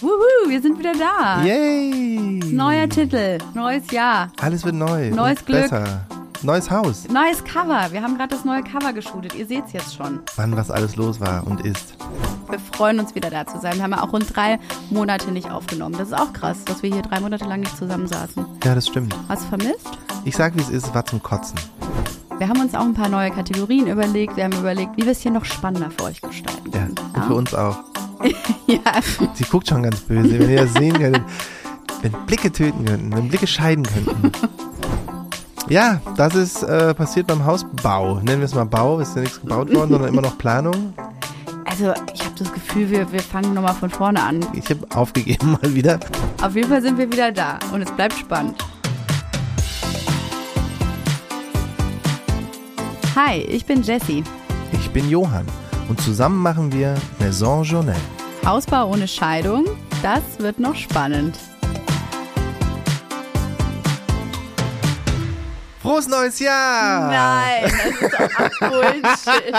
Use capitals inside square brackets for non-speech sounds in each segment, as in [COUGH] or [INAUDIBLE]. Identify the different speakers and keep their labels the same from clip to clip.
Speaker 1: Wuhu, wir sind wieder da.
Speaker 2: Yay!
Speaker 1: Neuer Titel, neues Jahr,
Speaker 2: Alles wird neu.
Speaker 1: Neues Glück.
Speaker 2: Besser. Neues Haus.
Speaker 1: neues Cover. Wir haben gerade das neue Cover geshootet. Ihr seht es jetzt schon.
Speaker 2: Wann was alles los war und ist.
Speaker 1: Wir freuen uns wieder da zu sein. Wir haben ja auch rund drei Monate nicht aufgenommen. Das ist auch krass, dass wir hier drei Monate lang nicht zusammensaßen.
Speaker 2: Ja, das stimmt.
Speaker 1: Hast du vermisst?
Speaker 2: Ich sag, wie es ist, es war zum Kotzen.
Speaker 1: Wir haben uns auch ein paar neue Kategorien überlegt. Wir haben überlegt, wie wir es hier noch spannender für euch gestalten
Speaker 2: Ja, und für uns auch. [LAUGHS]
Speaker 1: ja.
Speaker 2: Sie guckt schon ganz böse, wenn ihr das sehen könntet. Wenn Blicke töten könnten, wenn Blicke scheiden könnten. Ja, das ist äh, passiert beim Hausbau. Nennen wir es mal Bau, ist ja nichts gebaut worden, sondern immer noch Planung.
Speaker 1: Also, ich habe das Gefühl, wir, wir fangen nochmal von vorne an.
Speaker 2: Ich habe aufgegeben [LAUGHS] mal wieder.
Speaker 1: Auf jeden Fall sind wir wieder da und es bleibt spannend. Hi, ich bin Jessie.
Speaker 2: Ich bin Johann und zusammen machen wir Maison Journal.
Speaker 1: Hausbau ohne Scheidung, das wird noch spannend.
Speaker 2: Frohes neues Jahr!
Speaker 1: Nein, das ist doch [LAUGHS] Bullshit.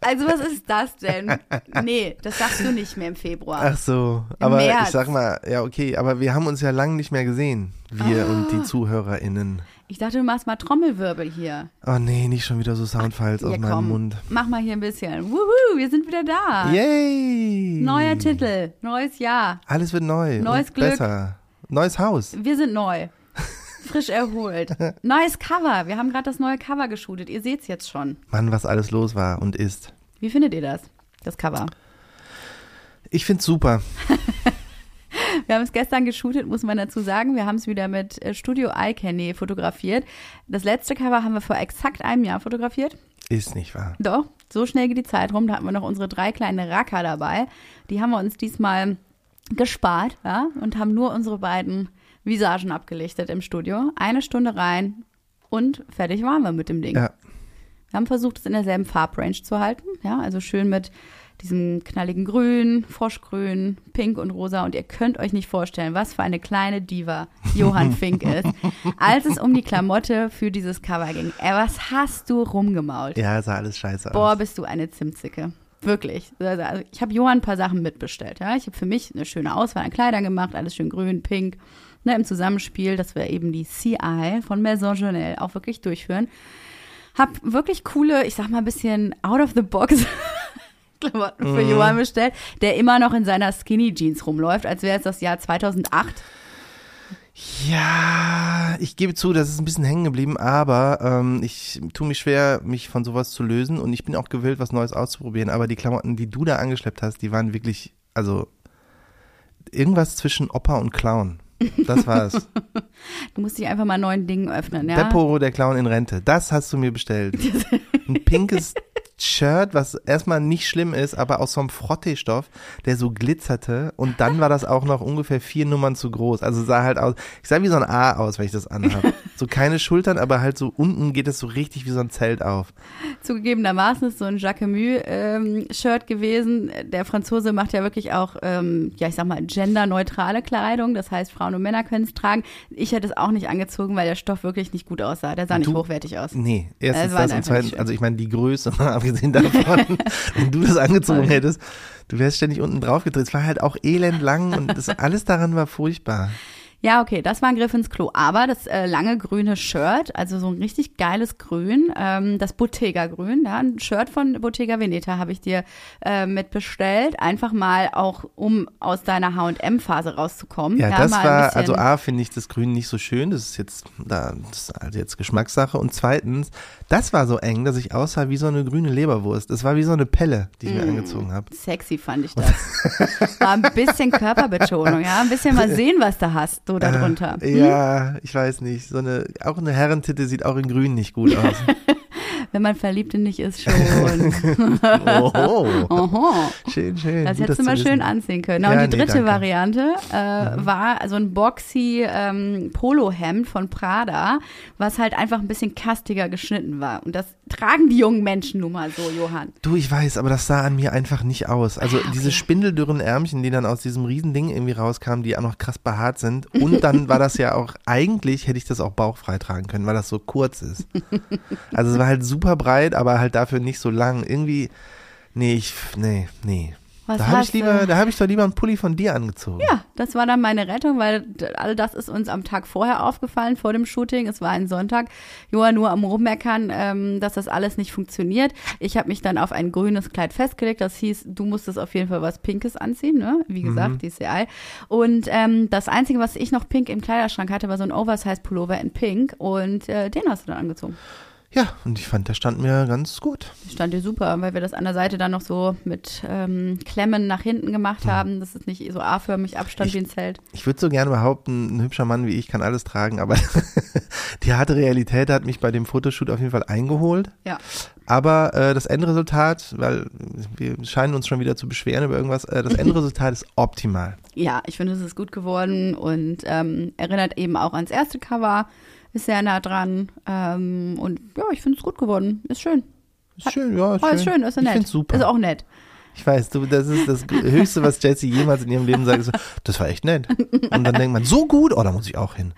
Speaker 1: Also was ist das denn? Nee, das sagst du nicht mehr im Februar.
Speaker 2: Ach so, aber
Speaker 1: März.
Speaker 2: ich sag mal, ja okay, aber wir haben uns ja lange nicht mehr gesehen, wir und die ZuhörerInnen.
Speaker 1: Ich dachte, du machst mal Trommelwirbel hier.
Speaker 2: Oh nee, nicht schon wieder so Soundfiles aus
Speaker 1: Ja,
Speaker 2: meinem
Speaker 1: komm,
Speaker 2: Mund.
Speaker 1: mach mal hier ein bisschen. Wuhu, wir sind wieder da.
Speaker 2: Yay!
Speaker 1: Neuer Titel, neues Jahr.
Speaker 2: Alles wird neu.
Speaker 1: Neues Glück.
Speaker 2: Besser. Neues Haus.
Speaker 1: Wir sind neu. [LAUGHS] Frisch erholt. Neues Cover. Wir haben gerade das neue Cover geshootet. Ihr seht's jetzt schon.
Speaker 2: Mann, was alles los war und ist.
Speaker 1: Wie findet ihr das? Das Cover.
Speaker 2: Ich find's super. [LAUGHS]
Speaker 1: Wir haben es gestern geshootet, muss man dazu sagen. Wir haben es wieder mit äh, Studio iCandy fotografiert. Das letzte Cover haben wir vor exakt einem Jahr fotografiert.
Speaker 2: Ist nicht wahr.
Speaker 1: Doch, so schnell geht die Zeit rum. Da hatten wir noch unsere drei kleinen Racker dabei. Die haben wir uns diesmal gespart ja, und haben nur unsere beiden Visagen abgelichtet im Studio. Eine Stunde rein und fertig waren wir mit dem Ding.
Speaker 2: Ja.
Speaker 1: Wir haben versucht, es in derselben Farbrange zu halten. Ja, also schön mit diesem knalligen Grün, Froschgrün, Pink und Rosa. Und ihr könnt euch nicht vorstellen, was für eine kleine Diva Johann [LAUGHS] Fink ist, als es um die Klamotte für dieses Cover ging. Ey, was hast du rumgemault?
Speaker 2: Ja, sah alles scheiße
Speaker 1: Boah,
Speaker 2: aus.
Speaker 1: bist du eine Zimtzicke. Wirklich. Also, also ich habe Johann ein paar Sachen mitbestellt. Ja? Ich habe für mich eine schöne Auswahl an Kleidern gemacht, alles schön grün, pink. Ne, Im Zusammenspiel, dass wir eben die CI von Maison Journal auch wirklich durchführen. Hab wirklich coole, ich sag mal ein bisschen out of the box Klamotten für Johann bestellt, der immer noch in seiner Skinny Jeans rumläuft, als wäre es das Jahr 2008.
Speaker 2: Ja, ich gebe zu, das ist ein bisschen hängen geblieben, aber ähm, ich tue mich schwer, mich von sowas zu lösen und ich bin auch gewillt, was Neues auszuprobieren. Aber die Klamotten, die du da angeschleppt hast, die waren wirklich, also irgendwas zwischen Opa und Clown. Das war's. [LAUGHS]
Speaker 1: Du musst dich einfach mal neuen Dingen öffnen, ja?
Speaker 2: Beppo, der Clown in Rente. Das hast du mir bestellt. [LAUGHS] Ein pinkes Shirt, was erstmal nicht schlimm ist, aber aus so einem Frottee-Stoff, der so glitzerte. Und dann war das auch noch ungefähr vier Nummern zu groß. Also sah halt aus, ich sah wie so ein A aus, wenn ich das anhabe. [LAUGHS] So keine Schultern, aber halt so unten geht es so richtig wie so ein Zelt auf.
Speaker 1: Zugegebenermaßen ist so ein Jacquemus-Shirt gewesen. Der Franzose macht ja wirklich auch, ähm, ja, ich sag mal, genderneutrale Kleidung. Das heißt, Frauen und Männer können es tragen. Ich hätte es auch nicht angezogen, weil der Stoff wirklich nicht gut aussah. Der sah nicht
Speaker 2: Du-
Speaker 1: hochwertig aus.
Speaker 2: Nee, erstens
Speaker 1: war
Speaker 2: das und
Speaker 1: nicht
Speaker 2: zweitens, also ich meine die Größe, [LAUGHS] abgesehen davon, [LAUGHS] wenn du das angezogen hättest, du wärst ständig unten drauf gedreht. Es war halt auch elend lang und das, alles daran war furchtbar.
Speaker 1: Ja, okay, das war ein Griff ins Klo. Aber das äh, lange grüne Shirt, also so ein richtig geiles Grün, ähm, das Bottega-Grün, ja, ein Shirt von Bottega Veneta habe ich dir äh, mitbestellt. Einfach mal auch, um aus deiner H&M-Phase rauszukommen.
Speaker 2: Ja, das
Speaker 1: mal ein
Speaker 2: war, also A, finde ich das Grün nicht so schön, das ist jetzt, da, das ist also jetzt Geschmackssache. Und zweitens, das war so eng, dass ich aussah wie so eine grüne Leberwurst. Das war wie so eine Pelle, die ich mir
Speaker 1: Mm.
Speaker 2: angezogen habe.
Speaker 1: Sexy fand ich das. [LAUGHS] War ein bisschen Körperbetonung, ja. Ein bisschen mal sehen, was du hast, so darunter.
Speaker 2: Äh, ja, ich weiß nicht. So eine, auch eine Herrentitte sieht auch in Grün nicht gut aus. [LAUGHS]
Speaker 1: Wenn man verliebt in dich ist, schon. [LAUGHS]
Speaker 2: Oho.
Speaker 1: Oho.
Speaker 2: Schön, schön.
Speaker 1: Das
Speaker 2: Gut,
Speaker 1: hättest du mal schön
Speaker 2: wissen.
Speaker 1: anziehen können.
Speaker 2: Ja,
Speaker 1: und die
Speaker 2: nee,
Speaker 1: dritte
Speaker 2: danke. Mhm.
Speaker 1: Variante äh, war so ein boxy ähm, Polohemd von Prada, was halt einfach ein bisschen kastiger geschnitten war. Und das tragen die jungen Menschen nun mal so, Johann.
Speaker 2: Du, ich weiß, aber das sah an mir einfach nicht aus. Also
Speaker 1: Ah, okay.
Speaker 2: diese spindeldürren Ärmchen, die dann aus diesem Riesending irgendwie rauskamen, die auch noch krass behaart sind. Und dann war das ja auch, eigentlich hätte ich das auch bauchfrei tragen können, weil das so kurz ist. Also es war halt super breit, aber halt dafür nicht so lang. Irgendwie, nee, ich, nee, nee.
Speaker 1: Was
Speaker 2: Da habe ich lieber, da habe ich doch lieber einen Pulli von dir angezogen.
Speaker 1: Ja, das war dann meine Rettung, weil all das ist uns am Tag vorher aufgefallen, vor dem Shooting. Es war ein Sonntag. Joa nur am Rummeckern, ähm, dass das alles nicht funktioniert. Ich habe mich dann auf ein grünes Kleid festgelegt. Das hieß, du musstest auf jeden Fall was Pinkes anziehen, ne? Wie gesagt, DCI. Und ähm, das Einzige, was ich noch pink im Kleiderschrank hatte, war so ein Oversize-Pullover in Pink. Und äh, den hast du dann angezogen.
Speaker 2: Ja, und ich fand, der stand mir ganz gut.
Speaker 1: Stand dir super, weil wir das an der Seite dann noch so mit ähm, Klemmen nach hinten gemacht haben, dass es nicht so A-förmig abstand
Speaker 2: Ich-
Speaker 1: wie ein Zelt.
Speaker 2: Ich würde so gerne behaupten, ein hübscher Mann wie ich kann alles tragen, aber [LAUGHS] die harte Realität hat mich bei dem Fotoshoot auf jeden Fall eingeholt.
Speaker 1: Ja.
Speaker 2: Aber äh, das Endresultat, weil wir scheinen uns schon wieder zu beschweren über irgendwas, äh, das [LAUGHS] Endresultat ist optimal.
Speaker 1: Ja, ich finde, es ist gut geworden und ähm, erinnert eben auch ans erste Cover, ist sehr nah dran ähm, und ja, ich finde es gut geworden, ist schön.
Speaker 2: Ist schön, ja, ist
Speaker 1: Oh,
Speaker 2: schön.
Speaker 1: ist schön, ist ja
Speaker 2: ich
Speaker 1: nett.
Speaker 2: find's super.
Speaker 1: Ist auch nett.
Speaker 2: Ich weiß, du, das ist das Höchste, was Jessie jemals in ihrem Leben sagt. So, das war echt nett. Und dann denkt man, so gut, oh, da muss ich auch hin.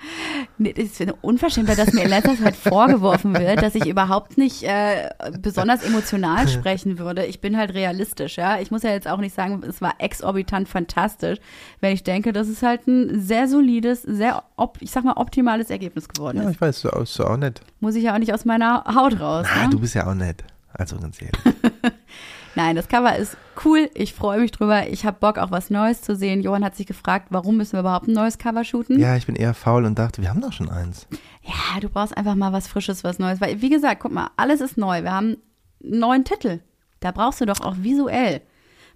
Speaker 1: Nee, Das ist eine Unverschämtheit, dass mir in letzter Zeit vorgeworfen wird, dass ich überhaupt nicht äh, besonders emotional [LAUGHS] sprechen würde. Ich bin halt realistisch, ja. Ich muss ja jetzt auch nicht sagen, es war exorbitant fantastisch, wenn ich denke, dass es halt ein sehr solides, sehr, op ich sag mal, optimales Ergebnis geworden
Speaker 2: Ja,
Speaker 1: ist.
Speaker 2: ich weiß, du bist auch nett.
Speaker 1: Muss ich ja auch nicht aus meiner Haut raus.
Speaker 2: Na,
Speaker 1: ne?
Speaker 2: du bist ja auch nett. Also ganz ehrlich. [LAUGHS]
Speaker 1: Nein, das Cover ist cool. Ich freue mich drüber. Ich habe Bock, auch was Neues zu sehen. Johann hat sich gefragt, warum müssen wir überhaupt ein neues Cover shooten?
Speaker 2: Ja, ich bin eher faul und dachte, wir haben doch schon eins.
Speaker 1: Ja, du brauchst einfach mal was Frisches, was Neues. Weil, wie gesagt, guck mal, alles ist neu. Wir haben einen neuen Titel. Da brauchst du doch auch visuell,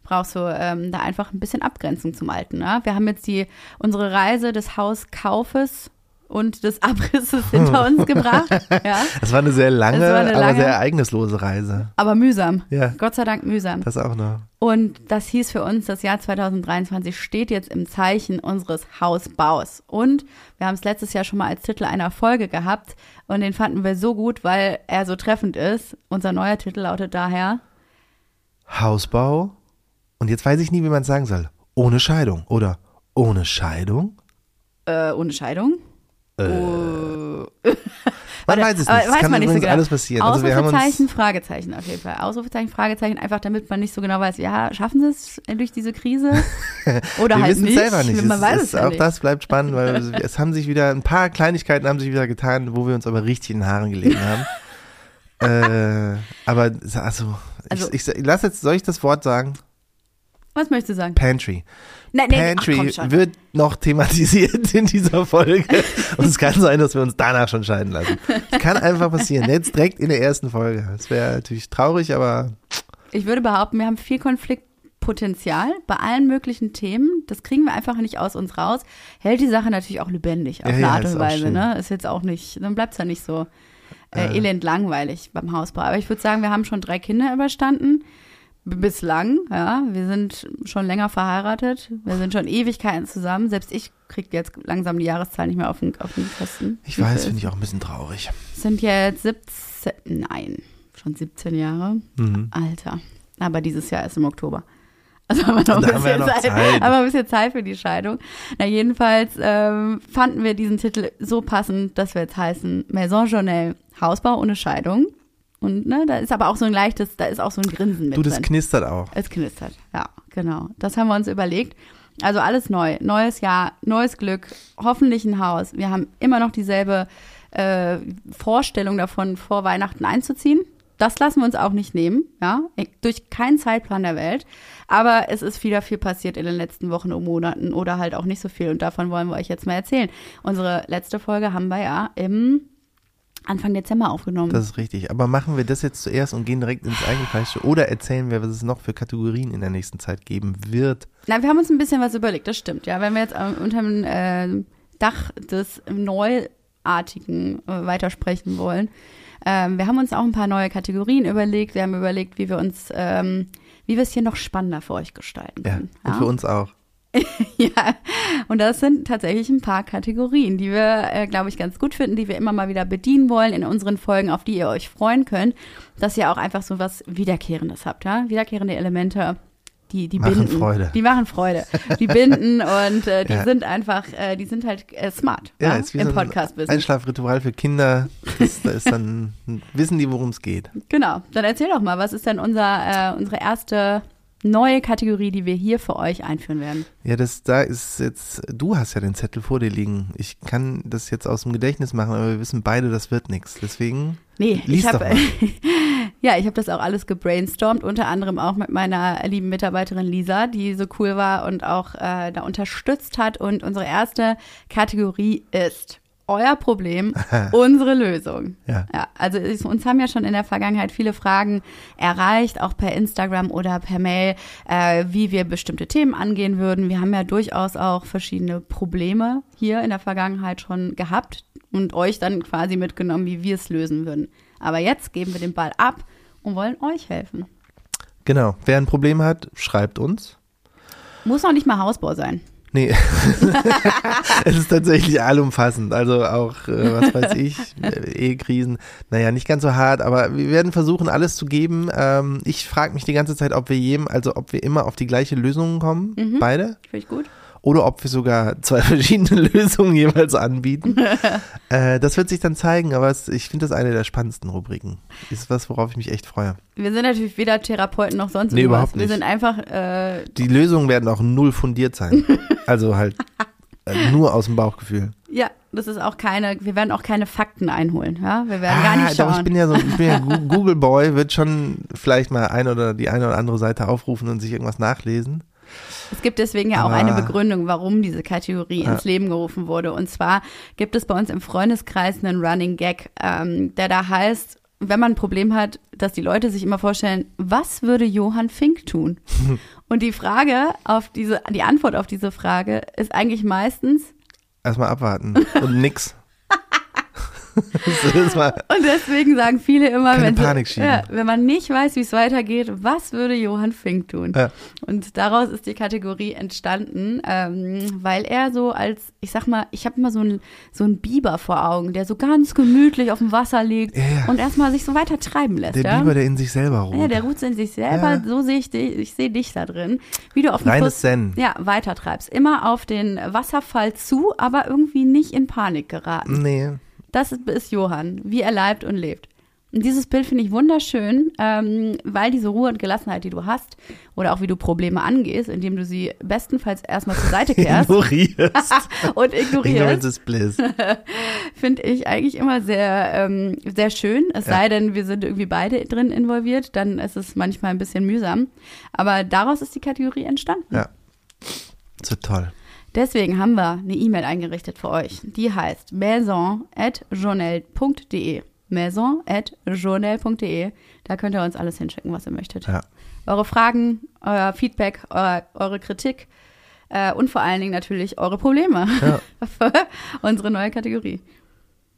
Speaker 1: brauchst du ähm, da einfach ein bisschen Abgrenzung zum Alten. Ne? Wir haben jetzt die, unsere Reise des Hauskaufes und des Abrisses hinter uns [LAUGHS] gebracht. Ja,
Speaker 2: Das war eine sehr lange,
Speaker 1: eine
Speaker 2: aber
Speaker 1: lange-
Speaker 2: sehr ereignislose Reise.
Speaker 1: aber mühsam.
Speaker 2: Ja.
Speaker 1: Gott sei Dank mühsam.
Speaker 2: Das auch noch.
Speaker 1: Und das hieß für uns, das Jahr 2023 steht jetzt im Zeichen unseres Hausbaus. Und wir haben es letztes Jahr schon mal als Titel einer Folge gehabt und den fanden wir so gut, weil er so treffend ist. Unser neuer Titel lautet daher,
Speaker 2: Hausbau. Und jetzt weiß ich nie, wie man es sagen soll. Ohne Scheidung. Oder ohne Scheidung?
Speaker 1: äh, ohne Scheidung.
Speaker 2: Äh,
Speaker 1: Oh. [LAUGHS]
Speaker 2: man weiß es nicht. Es kann
Speaker 1: man nicht so genau.
Speaker 2: alles passieren. Also
Speaker 1: Ausrufezeichen,
Speaker 2: uns,
Speaker 1: Fragezeichen auf jeden Fall. Ausrufezeichen, Fragezeichen, einfach damit man nicht so genau weiß, ja, schaffen sie es durch diese Krise? [LAUGHS] Oder
Speaker 2: wir
Speaker 1: halt
Speaker 2: wissen
Speaker 1: nicht.
Speaker 2: es selber nicht.
Speaker 1: Man
Speaker 2: es,
Speaker 1: weiß
Speaker 2: es,
Speaker 1: es
Speaker 2: auch
Speaker 1: nicht.
Speaker 2: das bleibt spannend, weil es, [LAUGHS] es haben sich wieder, ein paar Kleinigkeiten haben sich wieder getan, wo wir uns aber richtig in den Haaren gelegen haben. äh, aber also,
Speaker 1: Also-
Speaker 2: ich, ich, lass jetzt, soll ich das Wort sagen?
Speaker 1: Was möchtest du sagen?
Speaker 2: Pantry.
Speaker 1: Nein, nein, ach,
Speaker 2: Pantry
Speaker 1: schon.
Speaker 2: wird noch thematisiert in dieser Folge. Und es kann sein, dass wir uns danach schon scheiden lassen. Das kann einfach passieren. Jetzt direkt in der ersten Folge. Das wäre natürlich traurig, aber
Speaker 1: Ich würde behaupten, wir haben viel Konfliktpotenzial bei allen möglichen Themen. Das kriegen wir einfach nicht aus uns raus. Hält die Sache natürlich auch lebendig auf
Speaker 2: Ja,
Speaker 1: eine
Speaker 2: ja,
Speaker 1: Art und Weise. Ne? Ist jetzt auch nicht, dann bleibt es ja nicht so äh,
Speaker 2: Äh.
Speaker 1: elend langweilig beim Hausbau. Aber ich würde sagen, wir haben schon drei Kinder überstanden. Bislang, ja. Wir sind schon länger verheiratet. Wir sind schon Ewigkeiten zusammen. Selbst ich kriege jetzt langsam die Jahreszahl nicht mehr auf den, auf den Kosten.
Speaker 2: ich weiß, finde ich auch ein bisschen traurig.
Speaker 1: Sind jetzt 17, nein, schon 17 Jahre.
Speaker 2: Mhm.
Speaker 1: Alter. Aber dieses Jahr erst im Oktober. Also haben wir noch, ein
Speaker 2: wir
Speaker 1: bisschen,
Speaker 2: ja noch
Speaker 1: Zeit,
Speaker 2: Zeit.
Speaker 1: haben wir ein bisschen Zeit für die Scheidung. Na, jedenfalls ähm, fanden wir diesen Titel so passend, dass wir jetzt heißen Maison Journal Hausbau ohne Scheidung. Und ne, da ist aber auch so ein leichtes, da ist auch so ein Grinsen mit
Speaker 2: Du, das
Speaker 1: drin.
Speaker 2: knistert auch.
Speaker 1: Es knistert, ja, genau. Das haben wir uns überlegt. Also alles neu, neues Jahr, neues Glück, hoffentlich ein Haus. Wir haben immer noch dieselbe äh, Vorstellung davon, vor Weihnachten einzuziehen. Das lassen wir uns auch nicht nehmen, ja, durch keinen Zeitplan der Welt. Aber es ist wieder viel passiert in den letzten Wochen und Monaten oder halt auch nicht so viel. Und davon wollen wir euch jetzt mal erzählen. Unsere letzte Folge haben wir ja im Anfang Dezember aufgenommen.
Speaker 2: Das ist richtig. Aber machen wir das jetzt zuerst und gehen direkt ins Eingefleischte oder erzählen wir, was es noch für Kategorien in der nächsten Zeit geben wird?
Speaker 1: Na, wir haben uns ein bisschen was überlegt, das stimmt, ja. Wenn wir jetzt ähm, unter dem äh, Dach des Neuartigen äh, weitersprechen wollen. Ähm, wir haben uns auch ein paar neue Kategorien überlegt. Wir haben überlegt, wie wir uns, ähm, wie wir es hier noch spannender für euch gestalten
Speaker 2: Ja,
Speaker 1: können.
Speaker 2: und für uns auch. [LAUGHS]
Speaker 1: ja, und das sind tatsächlich ein paar Kategorien, die wir, äh, glaube ich, ganz gut finden, die wir immer mal wieder bedienen wollen in unseren Folgen, auf die ihr euch freuen könnt, dass ihr auch einfach so was Wiederkehrendes habt, ja? Wiederkehrende Elemente, die, die
Speaker 2: Machen
Speaker 1: binden.
Speaker 2: Freude.
Speaker 1: Die machen Freude. Die binden [LAUGHS] und äh, die
Speaker 2: Ja.
Speaker 1: sind einfach, äh, die sind halt äh, smart
Speaker 2: Ja,
Speaker 1: ja,
Speaker 2: ist wie
Speaker 1: im
Speaker 2: so ein
Speaker 1: Podcast-Business.
Speaker 2: Einschlafritual für Kinder. Das, da ist dann, wissen die, worum es geht.
Speaker 1: Genau. Dann erzähl doch mal, was ist denn unser, äh, unsere erste neue Kategorie, die wir hier für euch einführen werden.
Speaker 2: Ja, das da ist jetzt, du hast ja den Zettel vor dir liegen. Ich kann das jetzt aus dem Gedächtnis machen, aber wir wissen beide, das wird nichts. Deswegen
Speaker 1: Nee,
Speaker 2: lies
Speaker 1: ich habe [LAUGHS] ja, ich habe das auch alles gebrainstormt, unter anderem auch mit meiner lieben Mitarbeiterin Lisa, die so cool war und auch äh, da unterstützt hat. Und unsere erste Kategorie ist euer Problem, [LAUGHS] unsere Lösung.
Speaker 2: Ja.
Speaker 1: Ja, also es, uns haben ja schon in der Vergangenheit viele Fragen erreicht, auch per Instagram oder per Mail, äh, wie wir bestimmte Themen angehen würden. Wir haben ja durchaus auch verschiedene Probleme hier in der Vergangenheit schon gehabt und euch dann quasi mitgenommen, wie wir es lösen würden. Aber jetzt geben wir den Ball ab und wollen euch helfen.
Speaker 2: Genau. Wer ein Problem hat, schreibt uns.
Speaker 1: Muss noch nicht mal Hausbau sein.
Speaker 2: Nee, [LAUGHS] es ist tatsächlich allumfassend. Also auch, äh, was weiß [LAUGHS] ich, Ehekrisen. Naja, nicht ganz so hart, aber wir werden versuchen, alles zu geben. Ähm, ich frage mich die ganze Zeit, ob wir jedem, also ob wir immer auf die gleiche Lösung kommen, beide,
Speaker 1: Finde ich gut.
Speaker 2: Oder ob wir sogar zwei [LAUGHS] verschiedene Lösungen jeweils anbieten. [LAUGHS] äh, das wird sich dann zeigen, aber es, ich finde das eine der spannendsten Rubriken. Ist was, worauf ich mich echt freue.
Speaker 1: Wir sind natürlich weder Therapeuten noch sonst
Speaker 2: Nee,
Speaker 1: irgendwas.
Speaker 2: überhaupt
Speaker 1: Wir
Speaker 2: nicht.
Speaker 1: sind einfach äh,
Speaker 2: Die Lösungen werden auch null fundiert sein. [LAUGHS] Also halt äh, nur aus dem Bauchgefühl.
Speaker 1: Ja, das ist auch keine, wir werden auch keine Fakten einholen, ja. Wir werden gar nicht
Speaker 2: doch,
Speaker 1: schauen.
Speaker 2: ich bin ja so, ich bin ja Google Boy, wird schon vielleicht mal ein oder die eine oder andere Seite aufrufen und sich irgendwas nachlesen.
Speaker 1: Es gibt deswegen ja auch eine Begründung, warum diese Kategorie ins Leben gerufen wurde. Und zwar gibt es bei uns im Freundeskreis einen Running Gag, ähm, der da heißt, wenn man ein Problem hat, dass die Leute sich immer vorstellen, was würde Johann Fink tun? [LAUGHS] Und die Frage auf diese, die Antwort auf diese Frage ist eigentlich meistens,
Speaker 2: Erstmal abwarten [LAUGHS] und nix.
Speaker 1: Und deswegen sagen viele immer, wenn,
Speaker 2: schieben.
Speaker 1: ja, wenn man nicht weiß, wie es weitergeht, was würde Johann Fink tun?
Speaker 2: Ja.
Speaker 1: Und daraus ist die Kategorie entstanden, ähm, weil er so als, ich sag mal, ich habe immer so einen so einen Biber vor Augen, der so ganz gemütlich auf dem Wasser liegt
Speaker 2: Ja,
Speaker 1: und erstmal sich so weiter treiben lässt.
Speaker 2: der? Biber, der in sich selber ruht.
Speaker 1: ja, der ruht in sich selber, so sehe ich dich, ich sehe dich da drin, wie du auf dem Fluss
Speaker 2: Zen.
Speaker 1: ja, weitertreibst. Immer auf den Wasserfall zu, aber irgendwie nicht in Panik geraten.
Speaker 2: Nee.
Speaker 1: Das ist, Johann, wie er leibt und lebt. Und dieses Bild finde ich wunderschön, ähm, weil diese Ruhe und Gelassenheit, die du hast, oder auch wie du Probleme angehst, indem du sie bestenfalls erstmal zur Seite [LAUGHS] kehrst
Speaker 2: Ignorierst. [LAUGHS]
Speaker 1: und ignorierst,
Speaker 2: Ignorance is bliss. [LAUGHS]
Speaker 1: finde ich eigentlich immer sehr, ähm, sehr schön. Es
Speaker 2: Ja.
Speaker 1: sei denn, wir sind irgendwie beide drin involviert, dann ist es manchmal ein bisschen mühsam. Aber daraus ist die Kategorie entstanden.
Speaker 2: Ja. So toll.
Speaker 1: Deswegen haben wir eine E-Mail eingerichtet für euch. Die heißt maison.journal.de. Maison.journal.de. Da könnt ihr uns alles hinschicken, was ihr möchtet.
Speaker 2: Ja.
Speaker 1: Eure Fragen, euer Feedback, euer, eure Kritik äh, und vor allen Dingen natürlich eure Probleme.
Speaker 2: Ja. [LAUGHS]
Speaker 1: für unsere neue Kategorie.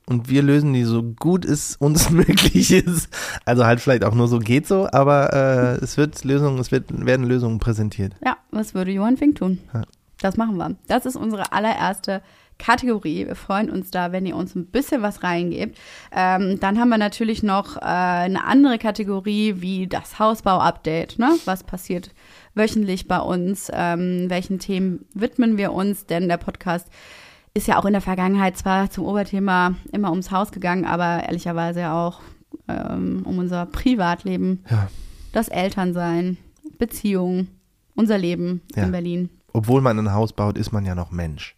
Speaker 2: Und wir lösen die so gut es uns [LAUGHS] möglich ist. Also halt vielleicht auch nur so geht so, aber äh, es wird Lösungen, es wird, werden Lösungen präsentiert.
Speaker 1: Ja, was würde Johann Fink tun?
Speaker 2: Ja.
Speaker 1: Das machen wir. Das ist unsere allererste Kategorie. Wir freuen uns da, wenn ihr uns ein bisschen was reingebt. Ähm, dann haben wir natürlich noch äh, eine andere Kategorie wie das Hausbau-Update. Ne? Was passiert wöchentlich bei uns? Ähm, welchen Themen widmen wir uns? Denn der Podcast ist ja auch in der Vergangenheit zwar zum Oberthema immer ums Haus gegangen, aber ehrlicherweise auch ähm, um unser Privatleben,
Speaker 2: Ja.
Speaker 1: das Elternsein, Beziehungen, unser Leben
Speaker 2: Ja.
Speaker 1: in Berlin.
Speaker 2: Obwohl man ein Haus baut, ist man ja noch Mensch.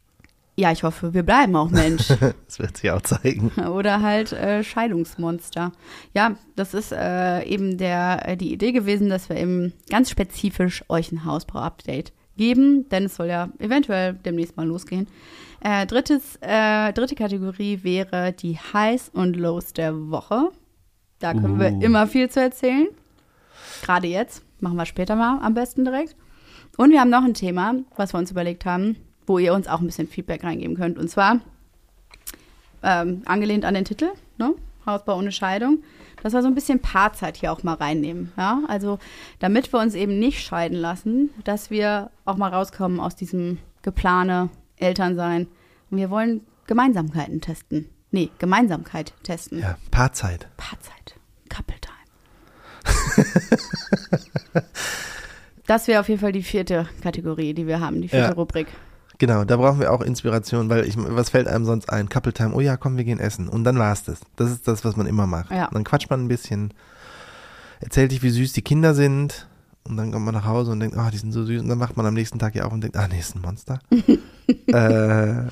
Speaker 1: Ja, ich hoffe, wir bleiben auch Mensch. [LAUGHS]
Speaker 2: Das wird sich auch zeigen.
Speaker 1: Oder halt äh, Scheidungsmonster. Ja, das ist äh, eben der, äh, die Idee gewesen, dass wir eben ganz spezifisch euch ein Hausbau-Update geben, denn es soll ja eventuell demnächst mal losgehen. Äh, drittes, äh, dritte Kategorie wäre die Highs und Lows der Woche. Da können wir
Speaker 2: Uh.
Speaker 1: immer viel zu erzählen. Gerade jetzt. Machen wir später mal am besten direkt. Und wir haben noch ein Thema, was wir uns überlegt haben, wo ihr uns auch ein bisschen Feedback reingeben könnt. Und zwar ähm, angelehnt an den Titel, ne? Hausbau ohne Scheidung, dass wir so ein bisschen Paarzeit hier auch mal reinnehmen. Ja? Also damit wir uns eben nicht scheiden lassen, dass wir auch mal rauskommen aus diesem Geplane Elternsein. Und wir wollen Gemeinsamkeiten testen. Nee, Gemeinsamkeit testen.
Speaker 2: Ja, Paarzeit.
Speaker 1: Paarzeit. Couple Time. [LAUGHS] das wäre auf jeden Fall die vierte Kategorie, die wir haben, die vierte
Speaker 2: Ja.
Speaker 1: Rubrik.
Speaker 2: Genau, da brauchen wir auch Inspiration, weil ich, was fällt einem sonst ein? Couple Time, oh ja, komm, wir gehen essen. Und dann war's das. Das ist das, was man immer macht.
Speaker 1: Ja.
Speaker 2: Dann quatscht man ein bisschen, erzählt dich, wie süß die Kinder sind Und dann kommt man nach Hause und denkt, ah, die sind so süß. Und dann macht man am nächsten Tag ja auf und denkt, ah, nee, ist ein Monster. [LAUGHS] äh,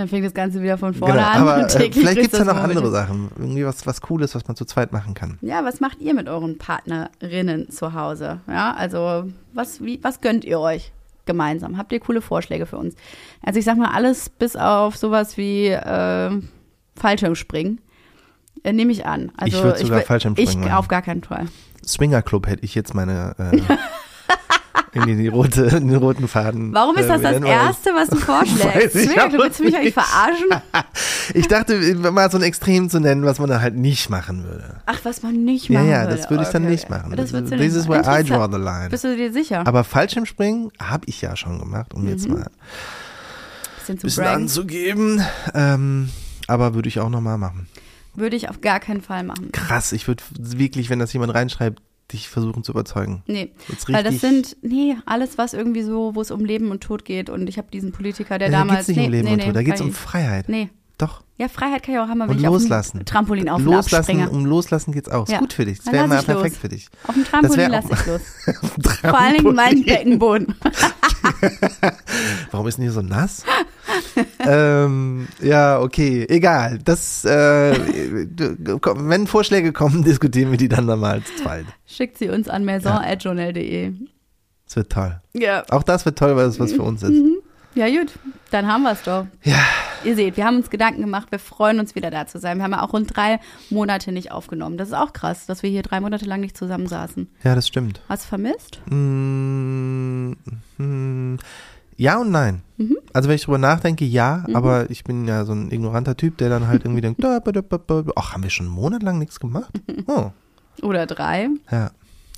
Speaker 1: Dann fängt das Ganze wieder von vorne
Speaker 2: genau,
Speaker 1: an.
Speaker 2: aber
Speaker 1: und
Speaker 2: äh, vielleicht
Speaker 1: grüßt
Speaker 2: gibt's ja noch andere Sachen. Irgendwie was, was Cooles, was man zu zweit machen kann.
Speaker 1: Ja, was macht ihr mit euren Partnerinnen zu Hause? Ja, also was, wie, was gönnt ihr euch gemeinsam? Habt ihr coole Vorschläge für uns? Also ich sag mal, alles bis auf sowas wie äh, Fallschirmspringen äh, nehme ich an. Also
Speaker 2: Ich würd sogar
Speaker 1: wür-
Speaker 2: Fallschirmspringen
Speaker 1: Ich
Speaker 2: machen.
Speaker 1: auf gar keinen Fall.
Speaker 2: Swinger Club hätte ich jetzt meine äh, [LAUGHS] in die, rote, in [LAUGHS] den roten Faden.
Speaker 1: Warum ist
Speaker 2: äh,
Speaker 1: das das
Speaker 2: weil ich-
Speaker 1: Erste, was du [LAUGHS] vorschlägst?
Speaker 2: ich
Speaker 1: Zwinker,
Speaker 2: auch
Speaker 1: du willst mich eigentlich verarschen? [LAUGHS]
Speaker 2: Ich dachte, mal so ein Extrem zu nennen, was man da halt nicht machen würde.
Speaker 1: Ach, was man nicht
Speaker 2: Ja,
Speaker 1: machen
Speaker 2: ja,
Speaker 1: würde.
Speaker 2: das würde ich dann
Speaker 1: Okay,
Speaker 2: nicht
Speaker 1: okay.
Speaker 2: machen.
Speaker 1: Das du
Speaker 2: This
Speaker 1: nicht
Speaker 2: is where I draw the line.
Speaker 1: Bist du dir sicher?
Speaker 2: Aber Fallschirmspringen habe ich ja schon gemacht, um jetzt
Speaker 1: Mhm.
Speaker 2: mal ein
Speaker 1: bisschen
Speaker 2: anzugeben. Ähm, aber würde ich auch nochmal machen.
Speaker 1: Würde ich auf gar keinen Fall machen.
Speaker 2: Krass, ich würde wirklich, wenn das jemand reinschreibt, dich versuchen zu überzeugen.
Speaker 1: Nee, weil das sind, nee, alles, was irgendwie so, wo es um Leben und Tod geht. Und ich habe diesen Politiker, der
Speaker 2: Ja, da
Speaker 1: damals.
Speaker 2: geht's nicht
Speaker 1: nee,
Speaker 2: um Leben
Speaker 1: nee,
Speaker 2: und
Speaker 1: nee,
Speaker 2: Tod, da geht's
Speaker 1: kann
Speaker 2: um Freiheit.
Speaker 1: Nee.
Speaker 2: Doch.
Speaker 1: Ja, Freiheit kann ich auch haben, wenn
Speaker 2: Und
Speaker 1: ich
Speaker 2: loslassen.
Speaker 1: auf dem Trampolin auf
Speaker 2: Loslassen, um Loslassen geht's auch. Ist
Speaker 1: Ja.
Speaker 2: gut für dich. Das wäre mal
Speaker 1: ich los.
Speaker 2: perfekt für dich.
Speaker 1: Auf dem Trampolin lasse ich los. [LAUGHS] Vor allen Dingen meinen Beckenboden. [LAUGHS]
Speaker 2: Warum ist denn hier so nass? ähm, ja, okay, egal. Das, äh, [LAUGHS] wenn Vorschläge kommen, diskutieren wir die dann nochmal zu zweit.
Speaker 1: Schickt sie uns an maison.journal.de.
Speaker 2: Das wird toll.
Speaker 1: Ja.
Speaker 2: Auch das wird toll, weil es was für uns ist.
Speaker 1: Ja, gut. Dann haben wir es doch.
Speaker 2: Ja,
Speaker 1: Ihr seht, wir haben uns Gedanken gemacht. Wir freuen uns wieder da zu sein. Wir haben ja auch rund drei Monate nicht aufgenommen. Das ist auch krass, dass wir hier drei Monate lang nicht zusammensaßen.
Speaker 2: ja, das stimmt.
Speaker 1: Hast du vermisst?
Speaker 2: Mm, mm, ja und nein.
Speaker 1: Mhm.
Speaker 2: Also wenn ich drüber nachdenke, ja, aber ich bin ja so ein ignoranter Typ, der dann halt irgendwie denkt, [LAUGHS] ach, haben wir schon einen Monat lang nichts gemacht? Oh,
Speaker 1: Oder drei.
Speaker 2: ja,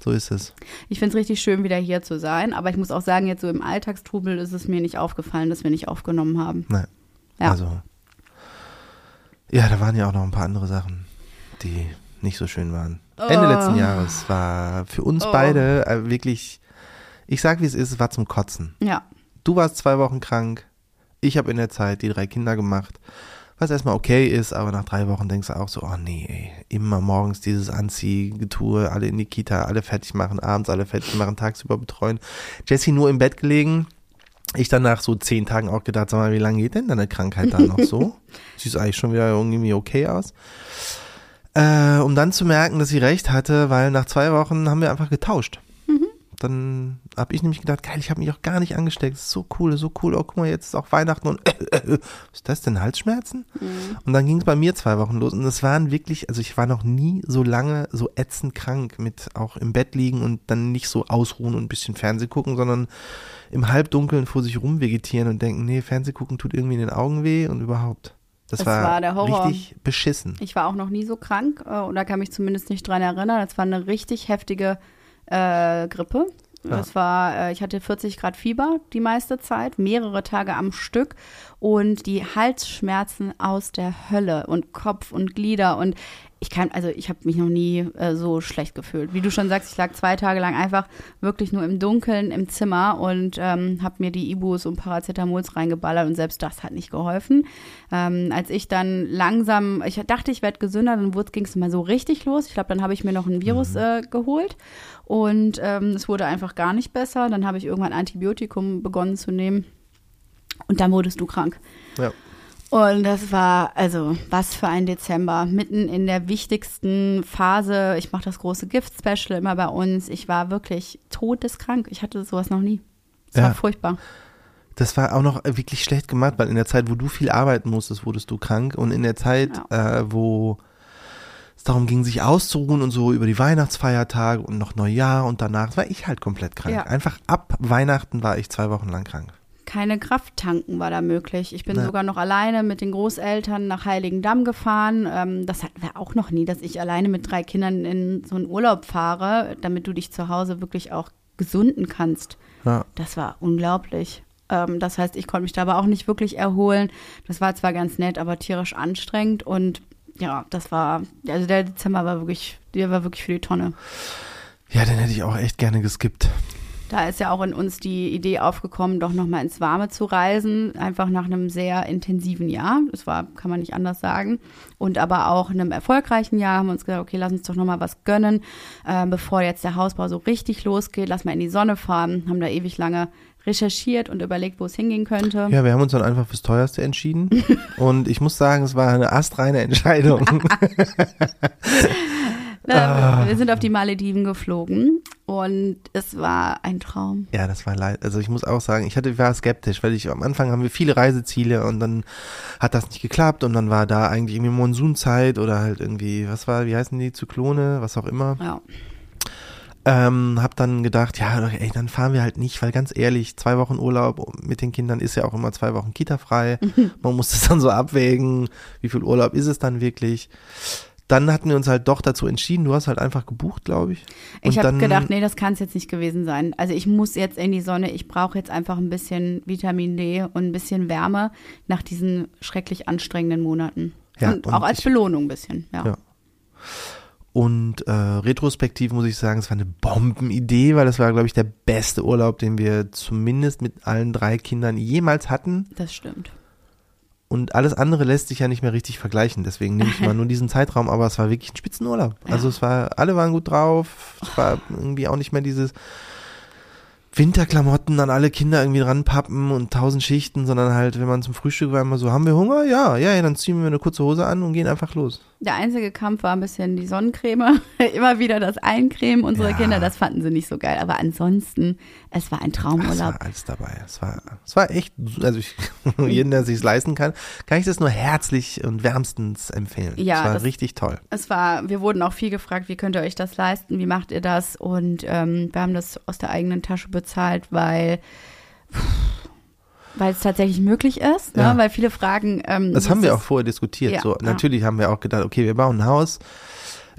Speaker 2: so ist es.
Speaker 1: Ich finde es richtig schön, wieder hier zu sein. Aber ich muss auch sagen, jetzt so im Alltagstrubel ist es mir nicht aufgefallen, dass wir nicht aufgenommen haben.
Speaker 2: Nein.
Speaker 1: Ja.
Speaker 2: Also, ja, da waren ja auch noch ein paar andere Sachen, die nicht so schön waren. Ende
Speaker 1: Oh.
Speaker 2: letzten Jahres war für uns
Speaker 1: Oh.
Speaker 2: beide äh, wirklich, ich sag wie es ist, es war zum Kotzen.
Speaker 1: Ja.
Speaker 2: Du warst zwei Wochen krank, ich habe in der Zeit die drei Kinder gemacht, was erstmal okay ist, aber nach drei Wochen denkst du auch so, oh nee, ey, immer morgens dieses Anziehgetue, alle in die Kita, alle fertig machen, abends alle fertig machen, tagsüber betreuen. Jessie nur im Bett gelegen. Ich dann nach so zehn Tagen auch gedacht, sag mal, wie lange geht denn deine Krankheit da noch so? [LAUGHS] Sieht eigentlich schon wieder irgendwie okay aus. Äh, um dann zu merken, dass sie recht hatte, weil nach zwei Wochen haben wir einfach getauscht. Dann habe ich nämlich gedacht, geil, ich habe mich auch gar nicht angesteckt. Das ist so cool, so cool. Oh, guck mal, jetzt ist auch Weihnachten und was ist das denn, Halsschmerzen? Und dann ging es bei mir zwei Wochen los und es waren wirklich, also ich war noch nie so lange so ätzend krank mit auch im Bett liegen und dann nicht so ausruhen und ein bisschen Fernseh gucken, sondern im Halbdunkeln vor sich rum vegetieren und denken, nee, Fernseh gucken tut irgendwie in den Augen weh und überhaupt. Das,
Speaker 1: Das
Speaker 2: war,
Speaker 1: war der Horror.
Speaker 2: richtig beschissen.
Speaker 1: Ich war auch noch nie so krank äh, oder kann mich zumindest nicht dran erinnern. Es war eine richtig heftige äh, Grippe.
Speaker 2: Ja.
Speaker 1: Es war, äh, ich hatte 40 Grad Fieber die meiste Zeit, mehrere Tage am Stück und die Halsschmerzen aus der Hölle und Kopf und Glieder und ich kann, also ich habe mich noch nie äh, so schlecht gefühlt. Wie du schon sagst, ich lag zwei Tage lang einfach wirklich nur im Dunkeln im Zimmer und ähm, habe mir die Ibus und Paracetamols reingeballert und selbst das hat nicht geholfen. Ähm, als ich dann langsam, ich dachte, ich werde gesünder, dann ging es mal so richtig los. Ich glaube, dann habe ich mir noch ein Virus äh, geholt und ähm, es wurde einfach gar nicht besser. Dann habe ich irgendwann Antibiotikum begonnen zu nehmen und dann wurdest du krank.
Speaker 2: Ja.
Speaker 1: Und das war, also, was für ein Dezember. Mitten in der wichtigsten Phase. Ich mache das große Gift-Special immer bei uns. Ich war wirklich todeskrank. Ich hatte sowas noch nie. Es
Speaker 2: Ja.
Speaker 1: war furchtbar.
Speaker 2: Das war auch noch wirklich schlecht gemacht, weil in der Zeit, wo du viel arbeiten musstest, wurdest du krank. Und in der Zeit, äh, wo es darum ging, sich auszuruhen und so über die Weihnachtsfeiertage und noch Neujahr und danach, war ich halt komplett krank.
Speaker 1: Ja.
Speaker 2: Einfach ab Weihnachten war ich zwei Wochen lang krank.
Speaker 1: Keine Kraft tanken war da möglich. Ich bin
Speaker 2: Nee.
Speaker 1: sogar noch alleine mit den Großeltern nach Heiligendamm gefahren. Ähm, das hatten wir auch noch nie, dass ich alleine mit drei Kindern in so einen Urlaub fahre, damit du dich zu Hause wirklich auch gesunden kannst.
Speaker 2: Ja.
Speaker 1: Das war unglaublich. Ähm, das heißt, ich konnte mich da aber auch nicht wirklich erholen. Das war zwar ganz nett, aber tierisch anstrengend und ja, das war, also der Dezember war wirklich, der war wirklich für die Tonne.
Speaker 2: Ja, den hätte ich auch echt gerne geskippt.
Speaker 1: Da ist ja auch in uns die Idee aufgekommen, doch nochmal ins Warme zu reisen. Einfach nach einem sehr intensiven Jahr. Das war, kann man nicht anders sagen. Und aber auch einem erfolgreichen Jahr haben wir uns gesagt, okay, lass uns doch nochmal was gönnen, äh, bevor jetzt der Hausbau so richtig losgeht. Lass mal in die Sonne fahren. Haben da ewig lange recherchiert und überlegt, wo es hingehen könnte.
Speaker 2: Ja, wir haben uns dann einfach fürs Teuerste entschieden. [LAUGHS] und ich muss sagen, es war eine astreine Entscheidung. [LAUGHS] [LAUGHS]
Speaker 1: Ah. Wir sind auf die Malediven geflogen und es war ein Traum.
Speaker 2: Ja, das war leid. Also ich muss auch sagen, ich hatte, war skeptisch, weil ich am Anfang haben wir viele Reiseziele und dann hat das nicht geklappt und dann war da eigentlich irgendwie Monsunzeit oder halt irgendwie, was war, wie heißen die, Zyklone, was auch immer.
Speaker 1: Ja.
Speaker 2: Ähm, hab dann gedacht, ja, ey, dann fahren wir halt nicht, weil ganz ehrlich, zwei Wochen Urlaub mit den Kindern ist ja auch immer zwei Wochen Kita frei. [LAUGHS] Man muss das dann so abwägen, wie viel Urlaub ist es dann wirklich. Dann hatten wir uns halt doch dazu entschieden, du hast halt einfach gebucht, glaube ich.
Speaker 1: Ich
Speaker 2: Und
Speaker 1: habe
Speaker 2: dann-
Speaker 1: gedacht, nee, das kann es jetzt nicht gewesen sein. Also ich muss jetzt in die Sonne, ich brauche jetzt einfach ein bisschen Vitamin D und ein bisschen Wärme nach diesen schrecklich anstrengenden Monaten.
Speaker 2: Ja,
Speaker 1: und,
Speaker 2: und
Speaker 1: auch als
Speaker 2: ich-
Speaker 1: Belohnung ein bisschen, ja.
Speaker 2: Ja. Und äh, retrospektiv muss ich sagen, es war eine Bombenidee, weil das war, glaube ich, der beste Urlaub, den wir zumindest mit allen drei Kindern jemals hatten.
Speaker 1: Das stimmt.
Speaker 2: Und alles andere lässt sich ja nicht mehr richtig vergleichen. Deswegen nehme ich mal nur diesen Zeitraum, aber es war wirklich ein Spitzenurlaub. Also
Speaker 1: Ja.
Speaker 2: es war, alle waren gut drauf. Es war irgendwie auch nicht mehr dieses Winterklamotten an alle Kinder irgendwie ranpappen und tausend Schichten, sondern halt, wenn man zum Frühstück war, immer so, haben wir Hunger? Ja, ja, ja, dann ziehen wir eine kurze Hose an und gehen einfach los.
Speaker 1: Der einzige Kampf war ein bisschen die Sonnencreme. [LAUGHS] Immer wieder das Eincremen unserer
Speaker 2: Ja.
Speaker 1: Kinder, das fanden sie nicht so geil. Aber ansonsten, es war ein
Speaker 2: Es
Speaker 1: Traumurlaub.
Speaker 2: war alles dabei. Es war, es war echt, also ich, [LAUGHS] jeden, der sich leisten kann, kann ich das nur herzlich und wärmstens empfehlen.
Speaker 1: Ja,
Speaker 2: es war
Speaker 1: das-
Speaker 2: richtig toll.
Speaker 1: Es war, wir wurden auch viel gefragt, wie könnt ihr euch das leisten, wie macht ihr das? Und ähm, wir haben das aus der eigenen Tasche bezahlt, weil weil es tatsächlich möglich ist, ne?
Speaker 2: Ja.
Speaker 1: weil viele fragen. Ähm,
Speaker 2: Das haben wir auch vorher diskutiert.
Speaker 1: Ja,
Speaker 2: so,
Speaker 1: ja.
Speaker 2: natürlich haben wir auch gedacht, okay, wir bauen ein Haus.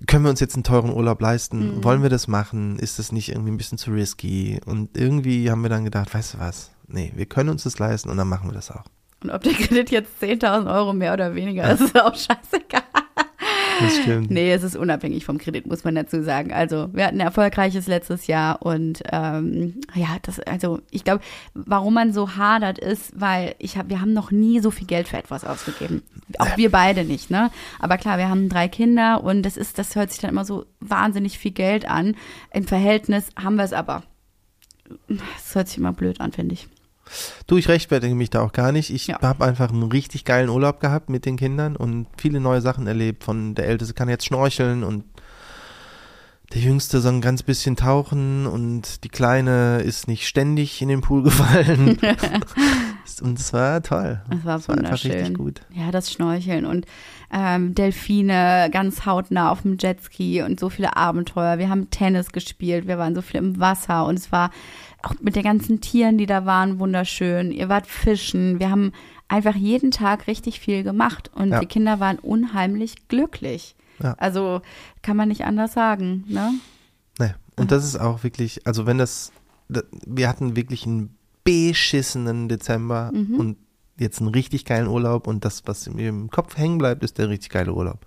Speaker 2: Können wir uns jetzt einen teuren Urlaub leisten?
Speaker 1: Mhm.
Speaker 2: Wollen wir das machen? Ist das nicht irgendwie ein bisschen zu risky? Und irgendwie haben wir dann gedacht, weißt du was? Nee, wir können uns das leisten und dann machen wir das auch.
Speaker 1: Und ob der Kredit jetzt 10.000 Euro mehr oder weniger ist, ist auch scheißegal.
Speaker 2: Das stimmt.
Speaker 1: Nee, es ist unabhängig vom Kredit, muss man dazu sagen. Also wir hatten ein erfolgreiches letztes Jahr und ähm, ja, das, also ich glaube, warum man so hadert ist, weil ich hab, wir haben noch nie so viel Geld für etwas ausgegeben. Auch wir beide nicht, ne? Aber klar, wir haben drei Kinder und das ist, das hört sich dann immer so wahnsinnig viel Geld an. Im Verhältnis haben wir es aber. Das hört sich immer blöd an, finde ich.
Speaker 2: Du, ich rechtfertige mich da auch gar nicht. Ich
Speaker 1: Ja.
Speaker 2: habe einfach einen richtig geilen Urlaub gehabt mit den Kindern und viele neue Sachen erlebt. Von der Älteste kann jetzt schnorcheln und der Jüngste so ein ganz bisschen tauchen und die Kleine ist nicht ständig in den Pool gefallen. [LAUGHS] [LAUGHS] und es war toll.
Speaker 1: Das war
Speaker 2: Es war einfach richtig gut.
Speaker 1: Ja, das Schnorcheln und ähm, Delfine ganz hautnah auf dem Jetski und so viele Abenteuer. Wir haben Tennis gespielt, wir waren so viel im Wasser und es war auch mit den ganzen Tieren, die da waren, wunderschön. Ihr wart fischen. Wir haben einfach jeden Tag richtig viel gemacht und
Speaker 2: Ja.
Speaker 1: die Kinder waren unheimlich glücklich.
Speaker 2: Ja.
Speaker 1: Also kann man nicht anders sagen, ne?
Speaker 2: Nee. Und das ist auch wirklich, also wenn das, da- wir hatten wirklich einen beschissenen Dezember
Speaker 1: Mhm.
Speaker 2: und jetzt einen richtig geilen Urlaub und das, was mir im Kopf hängen bleibt, ist der richtig geile Urlaub.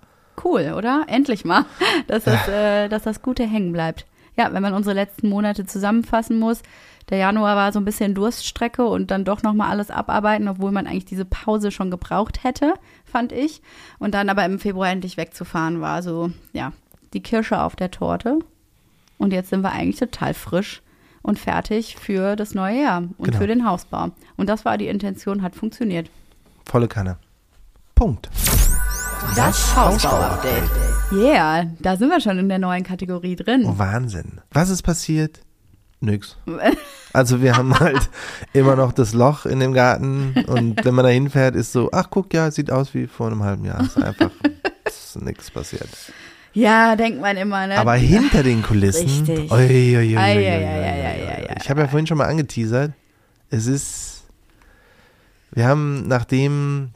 Speaker 1: Cool, oder? Endlich mal, [LAUGHS] dass das, äh, dass das Gute hängen bleibt. Ja, wenn man unsere letzten Monate zusammenfassen muss, der Januar war so ein bisschen Durststrecke und dann doch nochmal alles abarbeiten, obwohl man eigentlich diese Pause schon gebraucht hätte, fand ich. Und dann aber im Februar endlich wegzufahren war so, ja, die Kirsche auf der Torte. Und jetzt sind wir eigentlich total frisch und fertig für das neue Jahr und
Speaker 2: Genau.
Speaker 1: für den Hausbau. Und das war die Intention, hat funktioniert.
Speaker 2: Volle Kanne. Punkt.
Speaker 1: Das Hausbau-Update. Yeah, da sind wir schon in der neuen Kategorie drin.
Speaker 2: Oh, Wahnsinn. Was ist passiert? Nix. [LAUGHS] Also wir haben halt immer noch das Loch in dem Garten und wenn man da hinfährt, ist so, ach guck, ja, sieht aus wie vor einem halben Jahr. Ist einfach [LAUGHS] ist nichts passiert.
Speaker 1: Ja, denkt man immer, ne?
Speaker 2: Aber hinter den Kulissen.
Speaker 1: Richtig.
Speaker 2: Ich habe ja vorhin schon mal angeteasert. Es ist. Wir haben nachdem.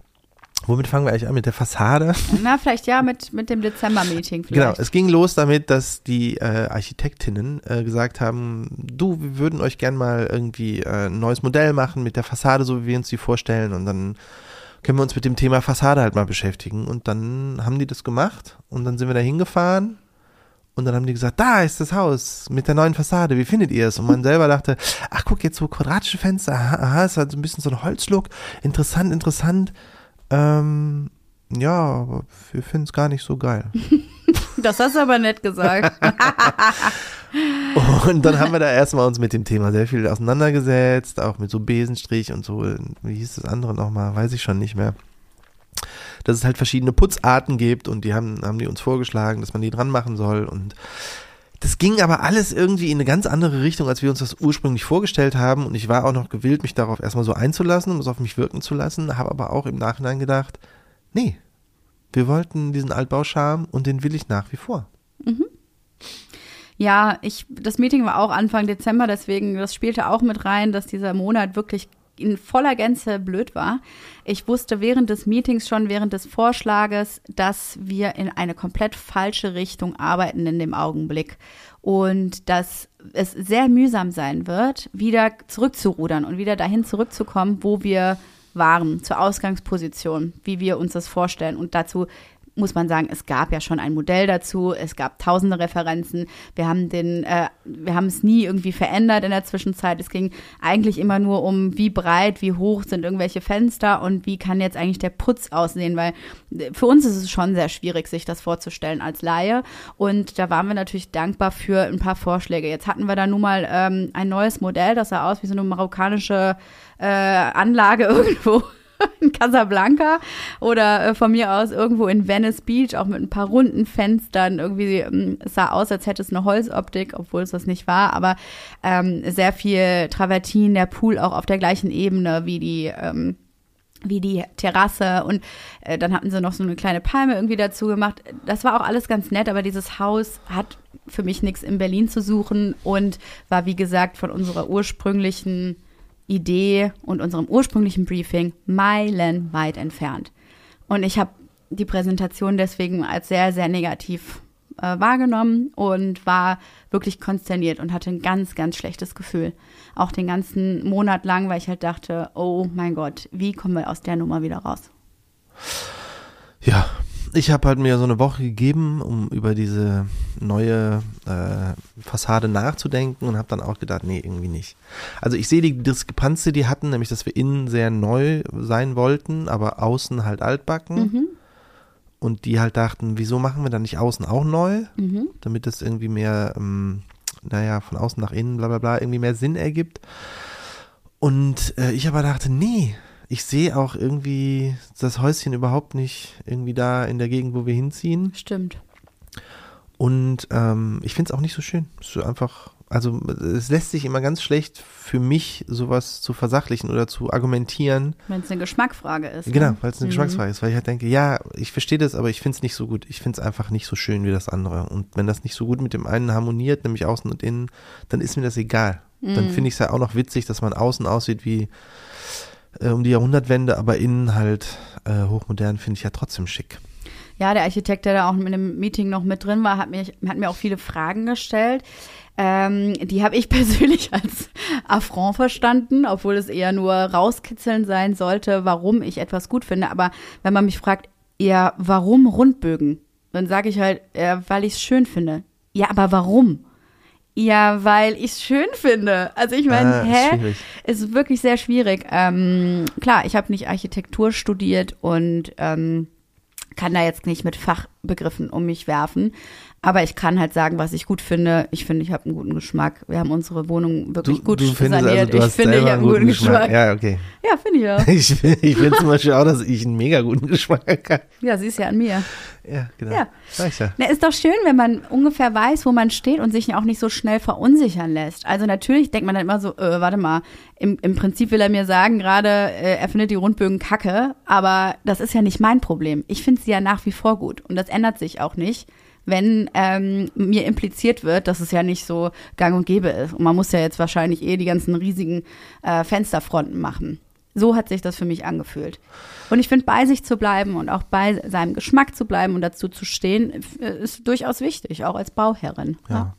Speaker 2: Womit fangen wir eigentlich an? Mit der Fassade? [LAUGHS]
Speaker 1: Na, vielleicht ja mit, mit dem Dezember-Meeting
Speaker 2: Genau,
Speaker 1: vielleicht.
Speaker 2: es ging los damit, dass die äh, Architektinnen äh, gesagt haben, du, wir würden euch gern mal irgendwie äh, ein neues Modell machen mit der Fassade, so wie wir uns die vorstellen und dann können wir uns mit dem Thema Fassade halt mal beschäftigen und dann haben die das gemacht und dann sind wir da hingefahren Und dann haben die gesagt, da ist das Haus mit der neuen Fassade, wie findet ihr es? Und man selber dachte, ach guck, jetzt so quadratische Fenster, aha, aha ist halt so ein bisschen so ein Holzlook, interessant, interessant. Ähm, ja, aber wir finden es gar nicht so geil. [LAUGHS]
Speaker 1: Das hast du aber nett gesagt. [LAUGHS]
Speaker 2: Und dann haben wir da erstmal uns mit dem Thema sehr viel auseinandergesetzt, auch mit so Besenstrich und so, wie hieß das andere nochmal, weiß ich schon nicht mehr. Dass es halt verschiedene Putzarten gibt und die haben, haben die uns vorgeschlagen, dass man die dran machen soll und das ging aber alles irgendwie in eine ganz andere Richtung, als wir uns das ursprünglich vorgestellt haben. Und ich war auch noch gewillt, mich darauf erstmal so einzulassen, um es auf mich wirken zu lassen, habe aber auch im Nachhinein gedacht, nee, wir wollten diesen Altbauscharme und den will ich nach wie vor.
Speaker 1: Ja, ich, das Meeting war auch Anfang Dezember, deswegen, das spielte auch mit rein, dass dieser Monat wirklich in voller Gänze blöd war. Ich wusste während des Meetings schon, während des Vorschlages, dass wir in eine komplett falsche Richtung arbeiten in dem Augenblick und dass es sehr mühsam sein wird, wieder zurückzurudern und wieder dahin zurückzukommen, wo wir waren, zur Ausgangsposition, wie wir uns das vorstellen. Und dazu muss man sagen, es gab ja schon ein Modell dazu, es gab tausende Referenzen. Wir haben den, äh, wir haben es nie irgendwie verändert in der Zwischenzeit. Es ging eigentlich immer nur um, wie breit, wie hoch sind irgendwelche Fenster und wie kann jetzt eigentlich der Putz aussehen, weil äh, für uns ist es schon sehr schwierig, sich das vorzustellen als Laie. Und da waren wir natürlich dankbar für ein paar Vorschläge. Jetzt hatten wir da nun mal ähm, ein neues Modell, das sah aus wie so eine marokkanische äh, Anlage [LAUGHS] irgendwo [LAUGHS] in Casablanca oder äh, von mir aus irgendwo in Venice Beach, auch mit ein paar runden Fenstern. Irgendwie ähm, sah aus, als hätte es eine Holzoptik, obwohl es das nicht war, aber ähm, sehr viel Travertin, der Pool auch auf der gleichen Ebene wie die ähm, wie die Terrasse und äh, dann hatten sie noch so eine kleine Palme irgendwie dazu gemacht. Das war auch alles ganz nett, aber dieses Haus hat für mich nichts in Berlin zu suchen und war wie gesagt von unserer ursprünglichen Idee und unserem ursprünglichen Briefing meilenweit entfernt. Und ich habe die Präsentation deswegen als sehr, sehr negativ äh, wahrgenommen und war wirklich konsterniert und hatte ein ganz, ganz schlechtes Gefühl. Auch den ganzen Monat lang, weil ich halt dachte, oh mein Gott, wie kommen wir aus der Nummer wieder raus?
Speaker 2: Ja, ich habe halt mir so eine Woche gegeben, um über diese neue äh, Fassade nachzudenken und habe dann auch gedacht, nee, irgendwie nicht. Also ich sehe die Diskrepanz, die die hatten, nämlich, dass wir innen sehr neu sein wollten, aber außen halt altbacken.
Speaker 1: Mhm.
Speaker 2: Und die halt dachten, wieso machen wir dann nicht außen auch neu,
Speaker 1: Mhm.
Speaker 2: damit es irgendwie mehr, ähm, naja, von außen nach innen, bla bla bla, irgendwie mehr Sinn ergibt. Und äh, ich aber dachte, nee, ich sehe auch irgendwie das Häuschen überhaupt nicht irgendwie da in der Gegend, wo wir hinziehen.
Speaker 1: Stimmt.
Speaker 2: Und ähm, ich finde es auch nicht so schön. Es ist einfach, also es lässt sich immer ganz schlecht für mich sowas zu versachlichen oder zu argumentieren.
Speaker 1: Wenn es eine Geschmackfrage ist.
Speaker 2: Genau,
Speaker 1: ne?
Speaker 2: weil es eine
Speaker 1: Mhm.
Speaker 2: Geschmacksfrage ist. Weil ich halt denke, ja, ich verstehe das, aber ich finde es nicht so gut. Ich finde es einfach nicht so schön wie das andere. Und wenn das nicht so gut mit dem einen harmoniert, nämlich außen und innen, dann ist mir das egal. Dann
Speaker 1: Mhm.
Speaker 2: finde ich es ja auch noch witzig, dass man außen aussieht wie äh, um die Jahrhundertwende, aber innen halt äh, hochmodern finde ich ja trotzdem schick.
Speaker 1: Ja, der Architekt, der da auch mit dem Meeting noch mit drin war, hat, mich, hat mir auch viele Fragen gestellt. Ähm, die habe ich [LAUGHS] persönlich als Affront verstanden, obwohl es eher nur rauskitzeln sein sollte, warum ich etwas gut finde. Aber wenn man mich fragt, ja, warum Rundbögen? Dann sage ich halt, ja, weil ich es schön finde. Ja, aber warum? Ja, weil ich es schön finde. Also ich meine,
Speaker 2: Ah,
Speaker 1: hä?
Speaker 2: schwierig.
Speaker 1: Es ist wirklich sehr schwierig. Ähm, klar, ich habe nicht Architektur studiert und ähm, kann da jetzt nicht mit Fachbegriffen um mich werfen. Aber ich kann halt sagen, was ich gut finde. Ich finde, ich habe einen guten Geschmack. Wir haben unsere Wohnung wirklich gut
Speaker 2: findest
Speaker 1: saniert.
Speaker 2: du
Speaker 1: ich finde, ich habe einen guten Geschmack.
Speaker 2: Ja, okay.
Speaker 1: Ja, finde ich auch. [LAUGHS]
Speaker 2: Ich, find- ich finde zum Beispiel auch, dass ich einen mega guten Geschmack [LAUGHS] habe.
Speaker 1: Ja, siehst ja an mir.
Speaker 2: Ja, genau.
Speaker 1: Ja.
Speaker 2: Sag ich ja.
Speaker 1: Na, ist doch schön, wenn man ungefähr weiß, wo man steht und sich auch nicht so schnell verunsichern lässt. Also natürlich denkt man dann immer so, äh, warte mal, im, im Prinzip will er mir sagen, gerade äh, er findet die Rundbögen kacke, aber das ist ja nicht mein Problem. Ich finde sie ja nach wie vor gut und das ändert sich auch nicht, wenn ähm, mir impliziert wird, dass es ja nicht so gang und gäbe ist. Und man muss ja jetzt wahrscheinlich eh die ganzen riesigen äh, Fensterfronten machen. So hat sich das für mich angefühlt. Und ich finde, bei sich zu bleiben und auch bei seinem Geschmack zu bleiben und dazu zu stehen, äh, ist durchaus wichtig, auch als Bauherrin.
Speaker 2: Ja. Ja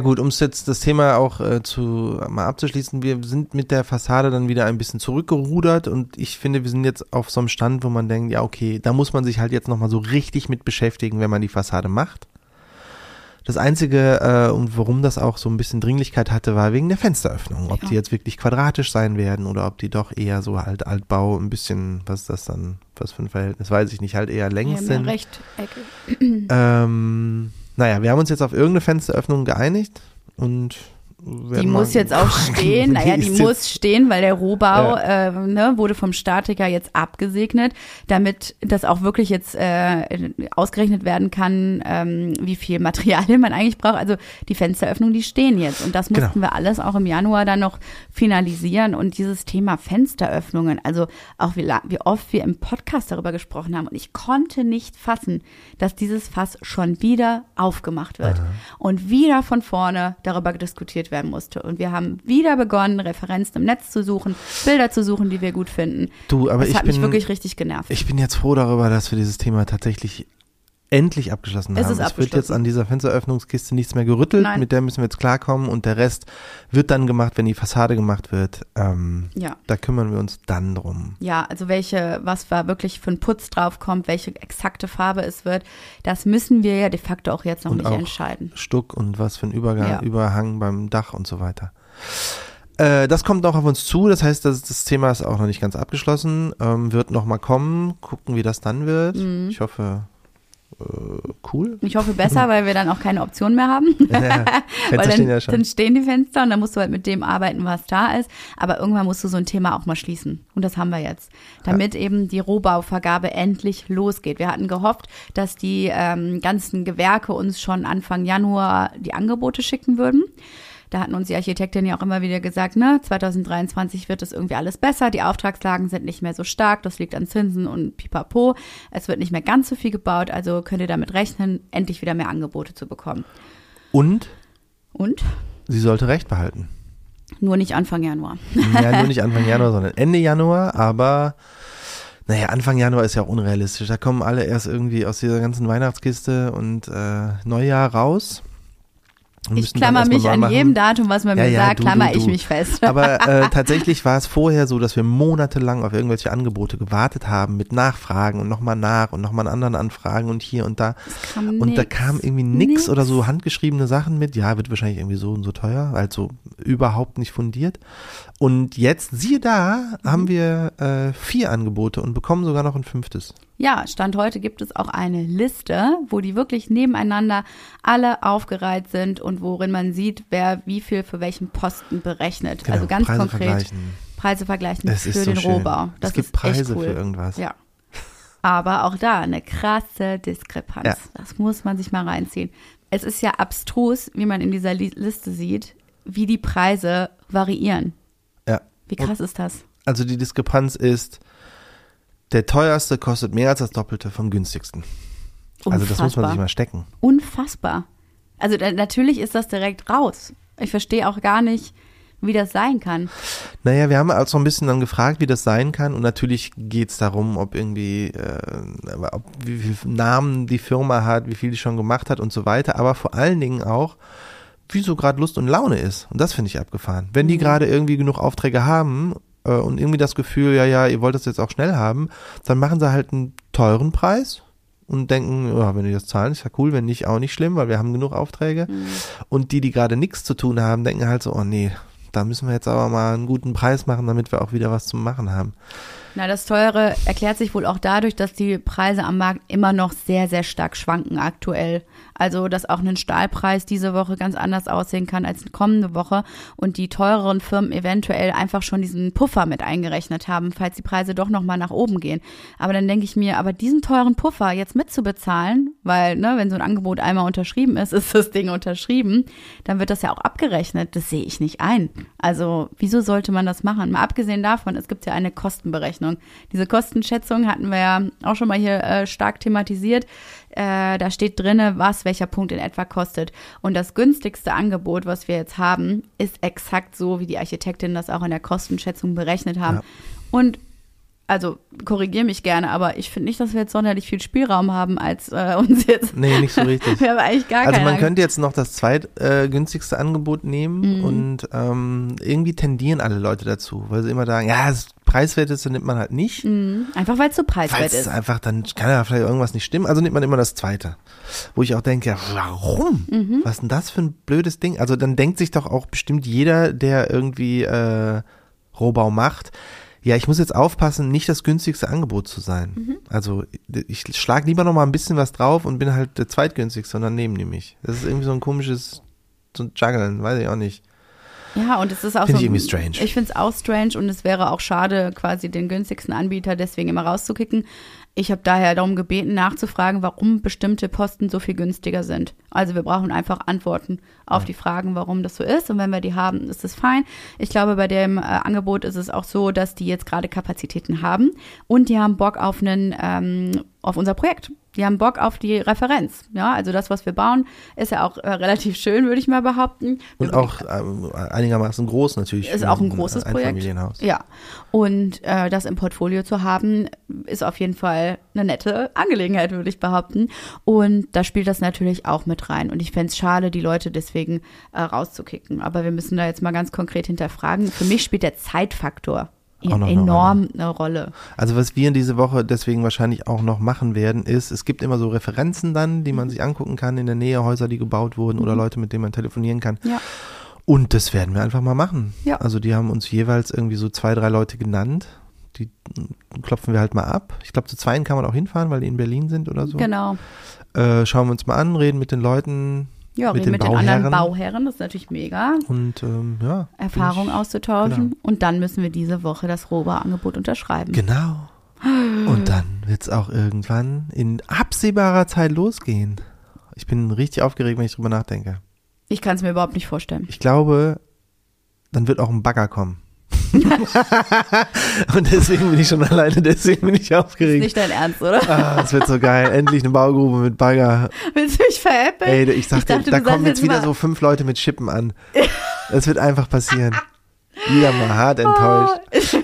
Speaker 2: gut, um jetzt das Thema auch äh, zu mal abzuschließen, wir sind mit der Fassade dann wieder ein bisschen zurückgerudert und ich finde, wir sind jetzt auf so einem Stand, wo man denkt, ja okay, da muss man sich halt jetzt nochmal so richtig mit beschäftigen, wenn man die Fassade macht. Das Einzige, äh, und warum das auch so ein bisschen Dringlichkeit hatte, war wegen der Fensteröffnung. Ob
Speaker 1: Ja.
Speaker 2: die jetzt wirklich quadratisch sein werden oder ob die doch eher so halt Altbau, ein bisschen, was ist das dann, was für ein Verhältnis, weiß ich nicht, halt eher längs
Speaker 1: Ja,
Speaker 2: sind.
Speaker 1: Rechtecke.
Speaker 2: Ähm, naja, wir haben uns jetzt auf irgendeine Fensteröffnung geeinigt und
Speaker 1: Die muss jetzt auch [LAUGHS] stehen. naja, die muss stehen, weil der Rohbau äh, ne, wurde vom Statiker jetzt abgesegnet, damit das auch wirklich jetzt äh, ausgerechnet werden kann, ähm, wie viel Material [LAUGHS] man eigentlich braucht. Also die Fensteröffnungen, die stehen jetzt. Und das
Speaker 2: Genau.
Speaker 1: mussten wir alles auch im Januar dann noch finalisieren. Und dieses Thema Fensteröffnungen, also auch wie, wie oft wir im Podcast darüber gesprochen haben. Und ich konnte nicht fassen, dass dieses Fass schon wieder aufgemacht wird und wieder von vorne darüber diskutiert werden musste. Und wir haben wieder begonnen, Referenzen im Netz zu suchen, Bilder zu suchen, die wir gut finden.
Speaker 2: Du, aber
Speaker 1: das
Speaker 2: ich
Speaker 1: hat
Speaker 2: bin,
Speaker 1: mich wirklich richtig genervt.
Speaker 2: ich bin jetzt froh darüber, dass wir dieses Thema tatsächlich endlich abgeschlossen
Speaker 1: Es
Speaker 2: haben.
Speaker 1: ist
Speaker 2: es wird jetzt an dieser Fensteröffnungskiste nichts mehr gerüttelt,
Speaker 1: Nein.
Speaker 2: mit der müssen wir jetzt klarkommen und der Rest wird dann gemacht, wenn die Fassade gemacht wird. Ähm,
Speaker 1: ja.
Speaker 2: da kümmern wir uns dann drum.
Speaker 1: Ja, also welche, was da wirklich für ein Putz draufkommt, welche exakte Farbe es wird, das müssen wir ja de facto auch jetzt noch
Speaker 2: Und
Speaker 1: nicht
Speaker 2: auch
Speaker 1: entscheiden.
Speaker 2: Stuck und was für ein Übergang,
Speaker 1: Ja.
Speaker 2: Überhang beim Dach und so weiter. Äh, das kommt noch auf uns zu, das heißt, das, das Thema ist auch noch nicht ganz abgeschlossen, ähm, wird noch mal kommen, gucken, wie das dann wird.
Speaker 1: Mhm.
Speaker 2: Ich hoffe, cool.
Speaker 1: Ich hoffe besser, weil wir dann auch keine Option mehr haben. [LAUGHS]
Speaker 2: Ja,
Speaker 1: Weil dann,
Speaker 2: stehen ja
Speaker 1: dann stehen die Fenster und dann musst du halt mit dem arbeiten, was da ist. Aber irgendwann musst du so ein Thema auch mal schließen. Und das haben wir jetzt. Damit eben die Rohbauvergabe endlich losgeht. Wir hatten gehofft, dass die ähm, ganzen Gewerke uns schon Anfang Januar die Angebote schicken würden. Da hatten uns die Architektin ja auch immer wieder gesagt, ne, 2023 wird es irgendwie alles besser, die Auftragslagen sind nicht mehr so stark, das liegt an Zinsen und pipapo. Es wird nicht mehr ganz so viel gebaut, also könnt ihr damit rechnen, endlich wieder mehr Angebote zu bekommen.
Speaker 2: Und
Speaker 1: Und?
Speaker 2: sie sollte Recht behalten.
Speaker 1: Nur nicht Anfang Januar.
Speaker 2: Ja, nur nicht [LAUGHS] Anfang Januar, sondern Ende Januar, aber naja, Anfang Januar ist ja auch unrealistisch. Da kommen alle erst irgendwie aus dieser ganzen Weihnachtskiste und äh, Neujahr raus.
Speaker 1: Ich klammer mich an
Speaker 2: machen.
Speaker 1: jedem Datum, was man
Speaker 2: Ja,
Speaker 1: mir
Speaker 2: ja,
Speaker 1: sagt,
Speaker 2: du,
Speaker 1: klammer
Speaker 2: du,
Speaker 1: ich
Speaker 2: du.
Speaker 1: mich fest. [LAUGHS]
Speaker 2: Aber äh, tatsächlich war es vorher so, dass wir monatelang auf irgendwelche Angebote gewartet haben mit Nachfragen und nochmal nach und nochmal an anderen Anfragen und hier und da. Und da
Speaker 1: nix.
Speaker 2: kam irgendwie nix,
Speaker 1: Nix.
Speaker 2: oder so handgeschriebene Sachen mit. Ja, wird wahrscheinlich irgendwie so und so teuer, also überhaupt nicht fundiert. Und jetzt, siehe da,
Speaker 1: Mhm.
Speaker 2: haben wir äh, vier Angebote und bekommen sogar noch ein fünftes.
Speaker 1: Ja, Stand heute gibt es auch eine Liste, wo die wirklich nebeneinander alle aufgereiht sind und worin man sieht, wer wie viel für welchen Posten berechnet.
Speaker 2: Genau,
Speaker 1: also ganz
Speaker 2: Preise
Speaker 1: konkret
Speaker 2: vergleichen.
Speaker 1: Preise vergleichen
Speaker 2: Es
Speaker 1: für
Speaker 2: ist so
Speaker 1: den
Speaker 2: schön.
Speaker 1: Rohbau. Das
Speaker 2: es gibt
Speaker 1: ist
Speaker 2: Preise
Speaker 1: echt cool.
Speaker 2: für irgendwas.
Speaker 1: Ja. Aber auch da eine krasse Diskrepanz.
Speaker 2: Ja.
Speaker 1: Das muss man sich mal reinziehen. Es ist ja abstrus, wie man in dieser Li Liste sieht, wie die Preise variieren.
Speaker 2: Ja.
Speaker 1: Wie krass ist das?
Speaker 2: Also die Diskrepanz ist, der teuerste kostet mehr als das Doppelte vom günstigsten. Also das muss man sich mal stecken.
Speaker 1: Unfassbar. Also da, natürlich ist das direkt raus. Ich verstehe auch gar nicht, wie das sein kann.
Speaker 2: Naja, wir haben auch so ein bisschen dann gefragt, wie das sein kann. Und natürlich geht's darum, ob irgendwie, äh, ob, wie viel Namen die Firma hat, wie viel die schon gemacht hat und so weiter. Aber vor allen Dingen auch, wie so gerade Lust und Laune ist. Und das finde ich abgefahren. Wenn die gerade irgendwie genug Aufträge haben äh, und irgendwie das Gefühl, ja, ja, ihr wollt das jetzt auch schnell haben, dann machen sie halt einen teuren Preis und denken, ja, wenn die das zahlen, ist ja cool, wenn nicht, auch nicht schlimm, weil wir haben genug Aufträge. Und die, die gerade nichts zu tun haben, denken halt so, oh nee, da müssen wir jetzt aber mal einen guten Preis machen, damit wir auch wieder was zum Machen haben.
Speaker 1: Na, das Teure erklärt sich wohl auch dadurch, dass die Preise am Markt immer noch sehr, sehr stark schwanken aktuell. Also, dass auch ein Stahlpreis diese Woche ganz anders aussehen kann als kommende Woche und die teureren Firmen eventuell einfach schon diesen Puffer mit eingerechnet haben, falls die Preise doch nochmal nach oben gehen. Aber dann denke ich mir, aber diesen teuren Puffer jetzt mitzubezahlen, weil, ne, wenn so ein Angebot einmal unterschrieben ist, [LAUGHS] ist das Ding unterschrieben, dann wird das ja auch abgerechnet. Das sehe ich nicht ein. Also, wieso sollte man das machen? Mal abgesehen davon, es gibt ja eine Kostenberechnung. Diese Kostenschätzung hatten wir ja auch schon mal hier äh, stark thematisiert. Äh, da steht drinne, was welcher Punkt in etwa kostet. Und das günstigste Angebot, was wir jetzt haben, ist exakt so, wie die Architektin das auch in der Kostenschätzung berechnet haben.
Speaker 2: Ja.
Speaker 1: Und also korrigiere mich gerne, aber ich finde nicht, dass wir jetzt sonderlich viel Spielraum haben, als äh, uns jetzt.
Speaker 2: Nee, nicht so richtig. [LAUGHS]
Speaker 1: wir haben eigentlich gar
Speaker 2: Also man
Speaker 1: Angst.
Speaker 2: könnte jetzt noch das zweitgünstigste Angebot nehmen
Speaker 1: Mhm.
Speaker 2: und ähm, irgendwie tendieren alle Leute dazu, weil sie immer sagen, ja, das preiswerteste nimmt man halt nicht.
Speaker 1: Mhm. Einfach weil es so preiswert
Speaker 2: es
Speaker 1: ist.
Speaker 2: einfach, dann kann ja vielleicht irgendwas nicht stimmen, also nimmt man immer das zweite. Wo ich auch denke, ja, warum?
Speaker 1: Mhm.
Speaker 2: Was ist denn das für ein blödes Ding? Also dann denkt sich doch auch bestimmt jeder, der irgendwie äh, Rohbau macht, ja, ich muss jetzt aufpassen, nicht das günstigste Angebot zu sein.
Speaker 1: Mhm.
Speaker 2: Also ich schlag lieber noch mal ein bisschen was drauf und bin halt der zweitgünstigste und dann nehmen die mich. Das ist irgendwie so ein komisches, so ein Juggeln, weiß ich auch nicht.
Speaker 1: Ja, und es ist auch
Speaker 2: Finde
Speaker 1: so.
Speaker 2: ich irgendwie strange.
Speaker 1: Ich finde es auch strange und es wäre auch schade, quasi den günstigsten Anbieter deswegen immer rauszukicken. Ich habe daher darum gebeten, nachzufragen, warum bestimmte Posten so viel günstiger sind. Also wir brauchen einfach Antworten auf die Fragen, warum das so ist. Und wenn wir die haben, ist das fein. Ich glaube, bei dem äh, Angebot ist es auch so, dass die jetzt gerade Kapazitäten haben und die haben Bock auf einen, ähm, auf unser Projekt. Die haben Bock auf die Referenz. Ja, also das, was wir bauen, ist ja auch äh, relativ schön, würde ich mal behaupten.
Speaker 2: Und auch ähm, einigermaßen groß natürlich.
Speaker 1: Ist auch ein großes Projekt.
Speaker 2: Einfamilienhaus.
Speaker 1: Ja. Und äh, das im Portfolio zu haben, ist auf jeden Fall eine nette Angelegenheit, würde ich behaupten. Und da spielt das natürlich auch mit rein. Und ich fände es schade, die Leute deswegen äh, rauszukicken. Aber wir müssen da jetzt mal ganz konkret hinterfragen. Für mich spielt der Zeitfaktor
Speaker 2: Noch eine
Speaker 1: enorm eine Rolle.
Speaker 2: Also was wir in diese Woche deswegen wahrscheinlich auch noch machen werden, ist, es gibt immer so Referenzen dann, die man sich angucken kann in der Nähe, Häuser, die gebaut wurden oder Leute, mit denen man telefonieren kann.
Speaker 1: Ja.
Speaker 2: Und das werden wir einfach mal machen.
Speaker 1: Ja.
Speaker 2: Also die haben uns jeweils irgendwie so zwei, drei Leute genannt. Die klopfen wir halt mal ab. Ich glaube, zu zweien kann man auch hinfahren, weil die in Berlin sind oder so.
Speaker 1: Genau.
Speaker 2: Äh, schauen wir uns mal an, reden mit den Leuten
Speaker 1: Ja,
Speaker 2: Mit den
Speaker 1: mit den anderen
Speaker 2: Bauherren.
Speaker 1: Bauherren, das ist natürlich mega.
Speaker 2: und ähm, ja.
Speaker 1: Erfahrung
Speaker 2: ich-
Speaker 1: auszutauschen.
Speaker 2: genau.
Speaker 1: Und dann müssen wir diese Woche das Rohbauangebot unterschreiben.
Speaker 2: Genau. Und dann wird es auch irgendwann in absehbarer Zeit losgehen. Ich bin richtig aufgeregt, wenn ich drüber nachdenke.
Speaker 1: Ich kann es mir überhaupt nicht vorstellen.
Speaker 2: Ich glaube, dann wird auch ein Bagger kommen. [LAUGHS] Und deswegen bin ich schon alleine, deswegen bin ich
Speaker 1: Ist
Speaker 2: aufgeregt.
Speaker 1: nicht dein Ernst, oder?
Speaker 2: Ah, das wird so geil. Endlich eine Baugrube mit Bagger.
Speaker 1: Willst du mich veräppeln?
Speaker 2: Ey, ich sag
Speaker 1: Ich
Speaker 2: dir,
Speaker 1: dachte,
Speaker 2: da
Speaker 1: du
Speaker 2: kommen jetzt wieder
Speaker 1: mal-
Speaker 2: so fünf Leute mit Chippen an. [LAUGHS] Das wird einfach passieren. Wieder mal hart enttäuscht.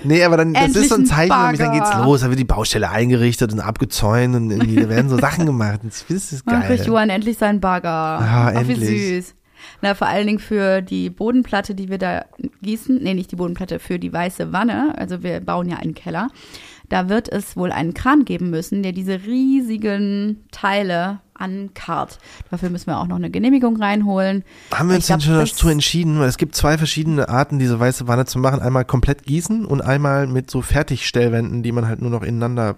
Speaker 2: Nee, aber dann, das
Speaker 1: Oh.
Speaker 2: Ist so ein Zeichen für mich, dann geht's los, da wird die Baustelle eingerichtet und abgezäunt und irgendwie, da werden so Sachen gemacht. Das ist
Speaker 1: Dann kriegt
Speaker 2: geil.
Speaker 1: Johann endlich seinen Bagger.
Speaker 2: Ah,
Speaker 1: Ach, wie
Speaker 2: endlich.
Speaker 1: süß. Na, vor allen Dingen für die Bodenplatte, die wir da gießen, nee, nicht die Bodenplatte, für die weiße Wanne, also wir bauen ja einen Keller, da wird es wohl einen Kran geben müssen, der diese riesigen Teile ankarrt. Dafür müssen wir auch noch eine Genehmigung reinholen.
Speaker 2: Haben wir uns
Speaker 1: glaub,
Speaker 2: denn schon dazu entschieden? Weil es gibt zwei verschiedene Arten, diese weiße Wanne zu machen. Einmal komplett gießen und einmal mit so Fertigstellwänden, die man halt nur noch ineinander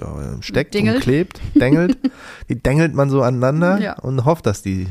Speaker 2: ja, steckt
Speaker 1: Dingelt.
Speaker 2: und klebt, dengelt. [LAUGHS] die dengelt man so aneinander
Speaker 1: Ja.
Speaker 2: und hofft, dass die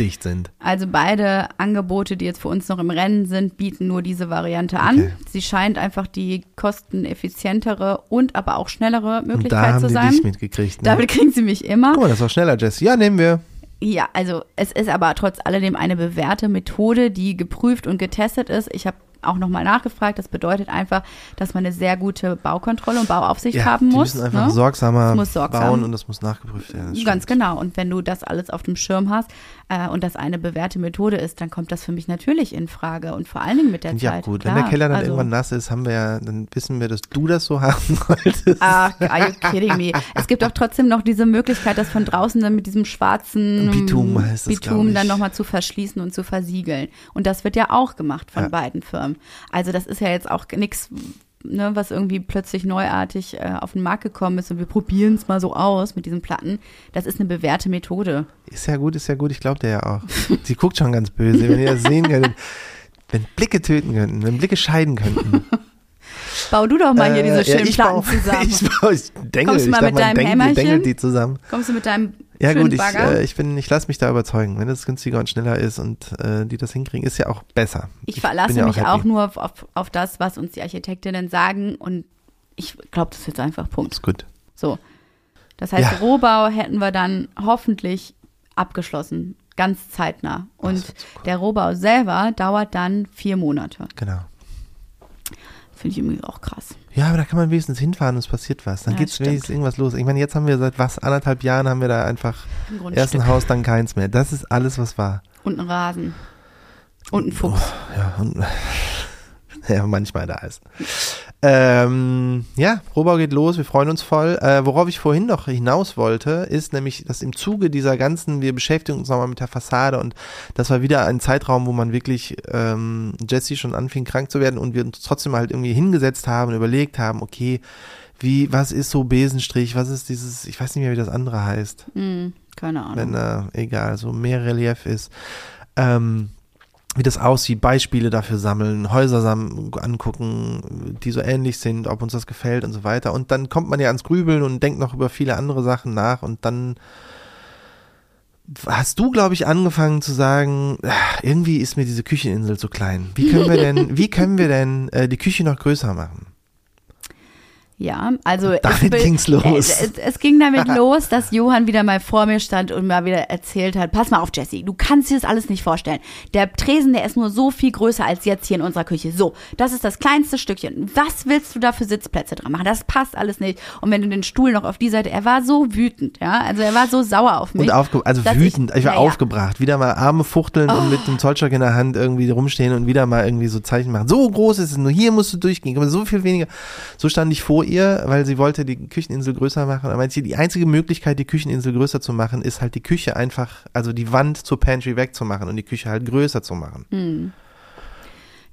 Speaker 2: dicht sind.
Speaker 1: Also beide Angebote, die jetzt für uns noch im Rennen sind, bieten nur diese Variante an.
Speaker 2: Okay.
Speaker 1: Sie scheint einfach die kosteneffizientere und aber auch schnellere
Speaker 2: da
Speaker 1: Möglichkeit
Speaker 2: haben
Speaker 1: zu
Speaker 2: die
Speaker 1: sein.
Speaker 2: dich mitgekriegt. Ne?
Speaker 1: Damit kriegen sie mich immer.
Speaker 2: Guck mal, das war schneller, Jess. Ja, nehmen wir.
Speaker 1: Ja, also es ist aber trotz alledem eine bewährte Methode, die geprüft und getestet ist. Ich habe auch nochmal nachgefragt. Das bedeutet einfach, dass man eine sehr gute Baukontrolle und Bauaufsicht
Speaker 2: Ja,
Speaker 1: haben
Speaker 2: die
Speaker 1: muss.
Speaker 2: müssen einfach
Speaker 1: ne?
Speaker 2: sorgsamer
Speaker 1: muss sorgsam.
Speaker 2: bauen und das muss nachgeprüft werden.
Speaker 1: Ganz
Speaker 2: stimmt.
Speaker 1: genau. Und wenn du das alles auf dem Schirm hast äh, und das eine bewährte Methode ist, dann kommt das für mich natürlich in Frage. Und vor allen Dingen mit der
Speaker 2: Ja,
Speaker 1: Zeit.
Speaker 2: gut.
Speaker 1: Klar,
Speaker 2: Wenn der Keller dann
Speaker 1: also,
Speaker 2: irgendwann nass ist, haben wir ja, dann wissen wir, dass du das so [LAUGHS] haben wolltest.
Speaker 1: Ach, are you kidding me? Es gibt auch trotzdem noch diese Möglichkeit, das von draußen dann mit diesem schwarzen
Speaker 2: Bitum heißt das,
Speaker 1: Bitum dann nochmal zu verschließen und zu versiegeln. Und das wird ja auch gemacht von
Speaker 2: Ja.
Speaker 1: beiden Firmen. Also das ist ja jetzt auch nichts, ne, was irgendwie plötzlich neuartig äh, auf den Markt gekommen ist und wir probieren es mal so aus mit diesen Platten. Das ist eine bewährte Methode.
Speaker 2: Ist ja gut, ist ja gut. Ich glaube der ja auch. Sie guckt schon ganz böse, wenn ihr das sehen könntet. Wenn Blicke töten könnten, wenn Blicke scheiden könnten. [LAUGHS]
Speaker 1: Bau du doch mal hier
Speaker 2: Äh,
Speaker 1: diese
Speaker 2: ja,
Speaker 1: schönen
Speaker 2: ich
Speaker 1: Platten
Speaker 2: baue- [LAUGHS]
Speaker 1: zusammen.
Speaker 2: Ich, baue, ich dengel,
Speaker 1: Kommst du mal mit deinem Hämmerchen?
Speaker 2: dengelt die zusammen.
Speaker 1: Kommst du mit deinem
Speaker 2: Ja gut, ich, äh, ich bin, ich lasse mich da überzeugen. Wenn es günstiger und schneller ist und äh, die das hinkriegen, ist ja auch besser.
Speaker 1: Ich verlasse
Speaker 2: ja
Speaker 1: mich
Speaker 2: happy.
Speaker 1: auch nur auf, auf, auf das, was uns die Architektinnen sagen und ich glaube, das ist jetzt einfach Punkt.
Speaker 2: Ist gut.
Speaker 1: So. Das heißt,
Speaker 2: Ja.
Speaker 1: Rohbau hätten wir dann hoffentlich abgeschlossen, ganz zeitnah. Und
Speaker 2: so cool.
Speaker 1: der Rohbau selber dauert dann vier Monate.
Speaker 2: Genau.
Speaker 1: Finde ich irgendwie auch krass.
Speaker 2: Ja, aber da kann man wenigstens hinfahren und es passiert was. Dann
Speaker 1: Ja,
Speaker 2: geht's wenigstens irgendwas los. Ich meine, jetzt haben wir seit was, anderthalb Jahren haben wir da einfach
Speaker 1: Ein
Speaker 2: erst ein Haus, dann keins mehr. Das ist alles, was war.
Speaker 1: und ein Rasen. Und ein Fuchs.
Speaker 2: Ja, und [LAUGHS] ja, manchmal da ist. Ähm, ja, Rohbau geht los, wir freuen uns voll. Äh, worauf ich vorhin noch hinaus wollte, ist nämlich, dass im Zuge dieser ganzen, wir beschäftigen uns nochmal mit der Fassade und das war wieder ein Zeitraum, wo man wirklich ähm, Jesse schon anfing krank zu werden und wir uns trotzdem halt irgendwie hingesetzt haben überlegt haben, okay, wie, was ist so Besenstrich, was ist dieses, ich weiß nicht mehr, wie das andere heißt.
Speaker 1: Hm, keine Ahnung.
Speaker 2: Wenn, äh, egal, so mehr Relief ist. Ähm, wie das aussieht, Beispiele dafür sammeln, Häuser sam angucken, die so ähnlich sind, ob uns das gefällt und so weiter. Und dann kommt man ja ans Grübeln und denkt noch über viele andere Sachen nach und dann hast du, glaube ich, angefangen zu sagen, ach, irgendwie ist mir diese Kücheninsel zu klein. Wie können wir denn, wie können wir denn äh, die Küche noch größer machen?
Speaker 1: Ja, also
Speaker 2: damit
Speaker 1: es,
Speaker 2: ging's los.
Speaker 1: Es, es, ging damit [LAUGHS] los, dass Johann wieder mal vor mir stand und mal wieder erzählt hat, pass mal auf, Jesse, du kannst dir das alles nicht vorstellen. Der Tresen, der ist nur so viel größer als jetzt hier in unserer Küche. So, das ist das kleinste Stückchen. Was willst du da für Sitzplätze dran machen? Das passt alles nicht. Und wenn du den Stuhl noch auf die Seite, er war so wütend, ja, also er war so sauer auf mich.
Speaker 2: Und aufge also wütend, ich, ich war ja, aufgebracht. Wieder mal Arme fuchteln oh. und mit dem Zollstock in der Hand irgendwie rumstehen und wieder mal irgendwie so Zeichen machen. So groß ist es, nur hier musst du durchgehen, aber so viel weniger. So stand ich vor ihr, weil sie wollte die Kücheninsel größer machen. Aber die einzige Möglichkeit, die Kücheninsel größer zu machen, ist halt die Küche einfach, also die Wand zur Pantry wegzumachen und die Küche halt größer zu machen.
Speaker 1: Hm.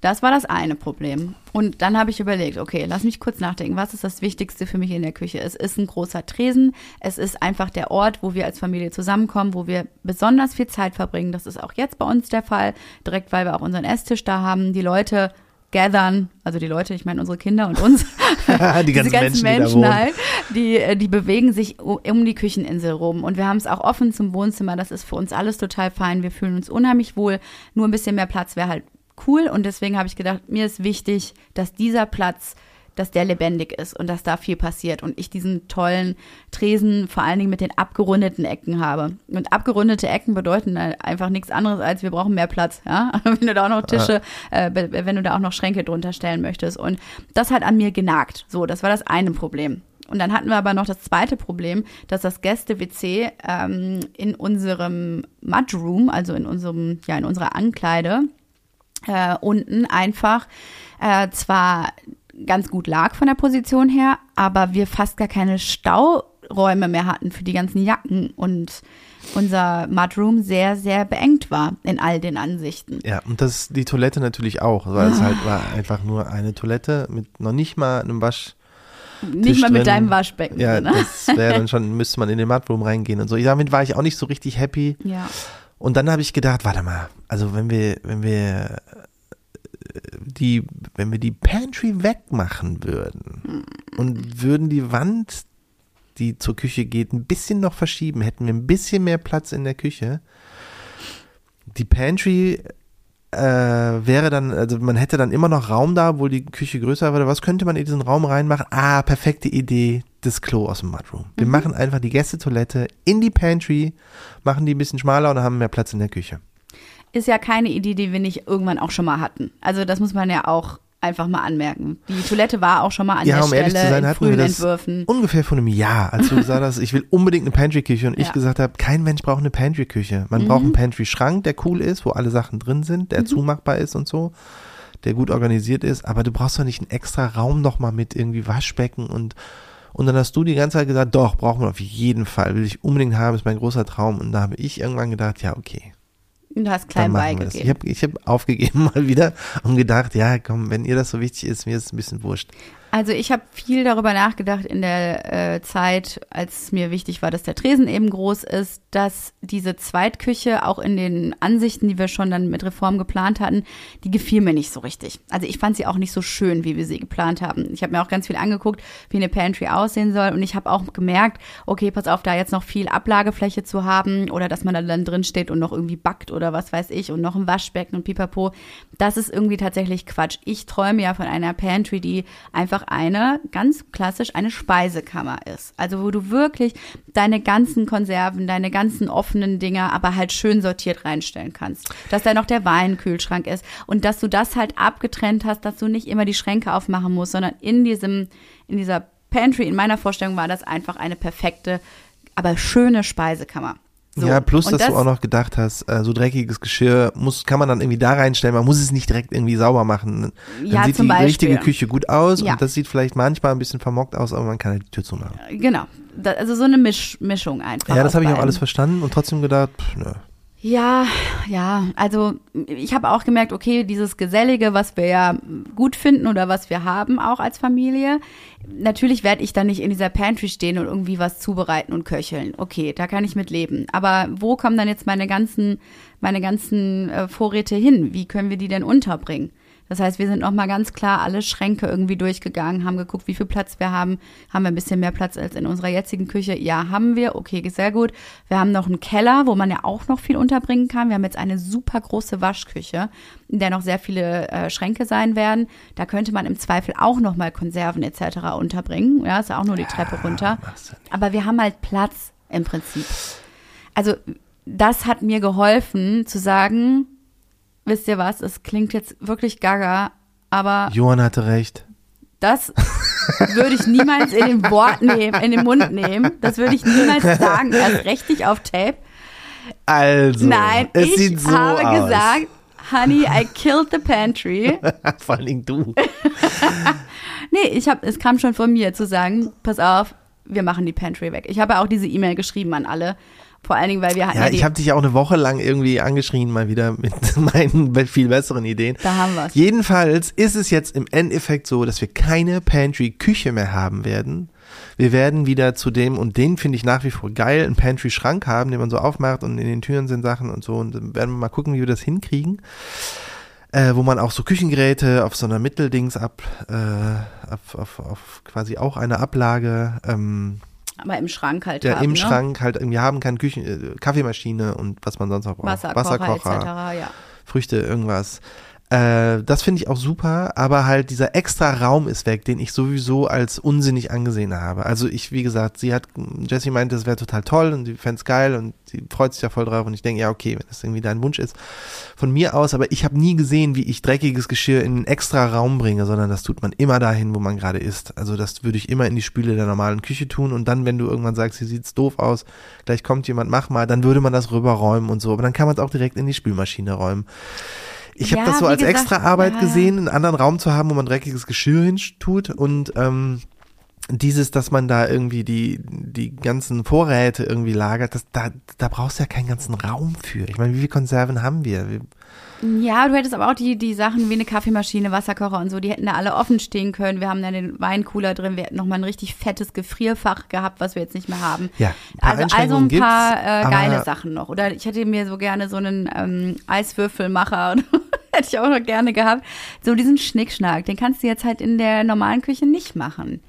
Speaker 1: Das war das eine Problem. Und dann habe ich überlegt, okay, lass mich kurz nachdenken, was ist das Wichtigste für mich in der Küche? Es ist ein großer Tresen, es ist einfach der Ort, wo wir als Familie zusammenkommen, wo wir besonders viel Zeit verbringen. Das ist auch jetzt bei uns der Fall, direkt weil wir auch unseren Esstisch da haben. Die Leute gathern, also die Leute, ich meine unsere Kinder und uns, [LAUGHS] [LAUGHS]
Speaker 2: die ganzen, ganzen Menschen, Menschen
Speaker 1: die, halt, die, äh, die bewegen sich um die Kücheninsel rum. Und wir haben es auch offen zum Wohnzimmer, das ist für uns alles total fein, wir fühlen uns unheimlich wohl, nur ein bisschen mehr Platz wäre halt cool. Und deswegen habe ich gedacht, mir ist wichtig, dass dieser Platz dass der lebendig ist und dass da viel passiert und ich diesen tollen Tresen vor allen Dingen mit den abgerundeten Ecken habe. Und abgerundete Ecken bedeuten einfach nichts anderes als wir brauchen mehr Platz, ja. [LAUGHS] Wenn du da auch noch Tische, äh, wenn du da auch noch Schränke drunter stellen möchtest. Und das hat an mir genagt. So, das war das eine Problem. Und dann hatten wir aber noch das zweite Problem, dass das Gäste-WC ähm, in unserem Mudroom, also in unserem, ja, in unserer Ankleide, äh, unten einfach äh, zwar ganz gut lag von der Position her, aber wir fast gar keine Stauräume mehr hatten für die ganzen Jacken und unser Mudroom sehr, sehr beengt war in all den Ansichten.
Speaker 2: Ja, und das die Toilette natürlich auch, weil es halt war einfach nur eine Toilette mit noch nicht mal einem Wasch.
Speaker 1: Nicht mal mit deinem Waschbecken.
Speaker 2: Ja, ne? das wäre dann schon, [LAUGHS] müsste man in den Mudroom reingehen und so. Damit war ich auch nicht so richtig happy.
Speaker 1: Ja.
Speaker 2: Und dann habe ich gedacht, warte mal, also wenn wir, wenn wir die, wenn wir die Pantry wegmachen würden und würden die Wand, die zur Küche geht, ein bisschen noch verschieben, hätten wir ein bisschen mehr Platz in der Küche. Die Pantry äh, wäre dann, also man hätte dann immer noch Raum da, wo die Küche größer würde. Was könnte man in diesen Raum reinmachen? Ah, perfekte Idee, das Klo aus dem Mudroom. Wir mhm. machen einfach die Gästetoilette in die Pantry, machen die ein bisschen schmaler und haben mehr Platz in der Küche
Speaker 1: ist ja keine Idee, die wir nicht irgendwann auch schon mal hatten. Also das muss man ja auch einfach mal anmerken. Die Toilette war auch schon mal an
Speaker 2: ja,
Speaker 1: der
Speaker 2: um
Speaker 1: Stelle
Speaker 2: ehrlich zu sein,
Speaker 1: in
Speaker 2: das
Speaker 1: Entwürfen.
Speaker 2: ungefähr vor einem Jahr, als du gesagt hast, ich will unbedingt eine Pantry-Küche und ja. ich gesagt habe, kein Mensch braucht eine Pantry-Küche. Man mhm. braucht einen Pantry-Schrank, der cool ist, wo alle Sachen drin sind, der mhm. zumachbar ist und so, der gut organisiert ist, aber du brauchst doch nicht einen extra Raum nochmal mit irgendwie Waschbecken und und dann hast du die ganze Zeit gesagt, doch, brauchen wir auf jeden Fall, will ich unbedingt haben, ist mein großer Traum. Und da habe ich irgendwann gedacht, ja, okay,
Speaker 1: Du hast klein beigegeben.
Speaker 2: Ich habe ich hab aufgegeben [LAUGHS] mal wieder und gedacht, ja, komm, wenn ihr das so wichtig ist, mir ist es ein bisschen wurscht.
Speaker 1: Also ich habe viel darüber nachgedacht in der äh, Zeit, als mir wichtig war, dass der Tresen eben groß ist, dass diese Zweitküche auch in den Ansichten, die wir schon dann mit Reform geplant hatten, die gefiel mir nicht so richtig. Also ich fand sie auch nicht so schön, wie wir sie geplant haben. Ich habe mir auch ganz viel angeguckt, wie eine Pantry aussehen soll und ich habe auch gemerkt, okay, pass auf, da jetzt noch viel Ablagefläche zu haben oder dass man da dann drin steht und noch irgendwie backt oder was weiß ich und noch ein Waschbecken und pipapo, das ist irgendwie tatsächlich Quatsch. Ich träume ja von einer Pantry, die einfach einfach eine, ganz klassisch, eine Speisekammer ist. Also wo du wirklich deine ganzen Konserven, deine ganzen offenen Dinger, aber halt schön sortiert reinstellen kannst. Dass da noch der Weinkühlschrank ist und dass du das halt abgetrennt hast, dass du nicht immer die Schränke aufmachen musst, sondern in diesem, in dieser Pantry, in meiner Vorstellung war das einfach eine perfekte, aber schöne Speisekammer. So.
Speaker 2: Ja, plus,
Speaker 1: Und
Speaker 2: dass du auch noch gedacht hast, äh, so dreckiges Geschirr muss, kann man dann irgendwie da reinstellen, man muss es nicht direkt irgendwie sauber machen. Dann
Speaker 1: Ja,
Speaker 2: sieht die
Speaker 1: Beispiel.
Speaker 2: richtige Küche gut aus
Speaker 1: Ja.
Speaker 2: und das sieht vielleicht manchmal ein bisschen vermockt aus, aber man kann halt die Tür zumachen.
Speaker 1: Genau. Da, also so eine Misch Mischung einfach.
Speaker 2: Ja, das habe ich auch alles verstanden und trotzdem gedacht, pff, nö.
Speaker 1: Ja, ja, also ich habe auch gemerkt, okay, dieses Gesellige, was wir ja gut finden oder was wir haben auch als Familie, natürlich werde ich dann nicht in dieser Pantry stehen und irgendwie was zubereiten und köcheln. Okay, da kann ich mit leben. Aber wo kommen dann jetzt meine ganzen, meine ganzen äh, Vorräte hin? Wie können wir die denn unterbringen? Das heißt, wir sind nochmal ganz klar alle Schränke irgendwie durchgegangen, haben geguckt, wie viel Platz wir haben. Haben wir ein bisschen mehr Platz als in unserer jetzigen Küche? Ja, haben wir. Okay, sehr gut. Wir haben noch einen Keller, wo man ja auch noch viel unterbringen kann. Wir haben jetzt eine super große Waschküche, in der noch sehr viele äh, Schränke sein werden. Da könnte man im Zweifel auch nochmal Konserven etc. unterbringen. Ja, ist ja auch nur die Treppe runter. Aber wir haben halt Platz im Prinzip. Also das hat mir geholfen zu sagen, wisst ihr was, es klingt jetzt wirklich gaga, aber
Speaker 2: Johann hatte recht.
Speaker 1: das würde ich niemals in den Wort nehmen, in den Mund nehmen. Das würde ich niemals sagen, erst recht nicht auf Tape.
Speaker 2: Also,
Speaker 1: Nein,
Speaker 2: es
Speaker 1: ich
Speaker 2: sieht so
Speaker 1: habe
Speaker 2: aus.
Speaker 1: gesagt, Honey, I killed the pantry. [LAUGHS]
Speaker 2: Vor allen Dingen du. [LAUGHS]
Speaker 1: Nee, ich habe, es kam schon von mir zu sagen, pass auf, wir machen die Pantry weg. Ich habe auch diese E-Mail geschrieben an alle. Vor allen Dingen, weil wir hatten ja,
Speaker 2: Ja, ich habe dich ja auch eine Woche lang irgendwie angeschrien, mal wieder mit [LAUGHS] meinen viel besseren Ideen.
Speaker 1: da haben wir's.
Speaker 2: Jedenfalls ist es jetzt im Endeffekt so, dass wir keine Pantry-Küche mehr haben werden. Wir werden wieder zu dem, und den finde ich nach wie vor geil, einen Pantry-Schrank haben, den man so aufmacht und in den Türen sind Sachen und so. Und dann werden wir mal gucken, wie wir das hinkriegen. Äh, wo man auch so Küchengeräte auf so einer Mitteldings ab, äh, auf, auf, auf quasi auch eine Ablage, ähm,
Speaker 1: Aber im Schrank halt
Speaker 2: der
Speaker 1: haben,
Speaker 2: im
Speaker 1: ne?
Speaker 2: Schrank halt irgendwie haben kann, Küchen, äh, Kaffeemaschine und was man sonst noch braucht.
Speaker 1: Wasserkocher, etc. Ja.
Speaker 2: Früchte, irgendwas. Äh, das finde ich auch super, aber halt dieser extra Raum ist weg, den ich sowieso als unsinnig angesehen habe. Also ich, wie gesagt, sie hat, Jessie meinte, das wäre total toll und sie fände es geil und sie freut sich ja voll drauf und ich denke, ja, okay, wenn das irgendwie dein Wunsch ist, von mir aus, aber ich habe nie gesehen, wie ich dreckiges Geschirr in einen extra Raum bringe, sondern das tut man immer dahin, wo man gerade ist. Also das würde ich immer in die Spüle der normalen Küche tun und dann, wenn du irgendwann sagst, hier sieht's doof aus, gleich kommt jemand, mach mal, dann würde man das rüberräumen und so, aber dann kann man es auch direkt in die Spülmaschine räumen. Ich habe
Speaker 1: Ja,
Speaker 2: das so als
Speaker 1: gesagt,
Speaker 2: extra Arbeit
Speaker 1: ja.
Speaker 2: gesehen, einen anderen Raum zu haben, wo man dreckiges Geschirr hin tut und ähm, dieses, dass man da irgendwie die, die ganzen Vorräte irgendwie lagert, das, da, da brauchst du ja keinen ganzen Raum für. Ich meine, wie viele Konserven haben wir? wir
Speaker 1: Ja, du hättest aber auch die, die Sachen wie eine Kaffeemaschine, Wasserkocher und so, die hätten da alle offen stehen können. Wir haben da den Weincooler drin, wir hätten nochmal ein richtig fettes Gefrierfach gehabt, was wir jetzt nicht mehr haben.
Speaker 2: ja,
Speaker 1: Also, also ein paar äh, geile Sachen noch. Oder ich hätte mir so gerne so einen ähm, Eiswürfelmacher [LAUGHS] und hätte ich auch noch gerne gehabt. So diesen Schnickschnack, den kannst du jetzt halt in der normalen Küche nicht machen.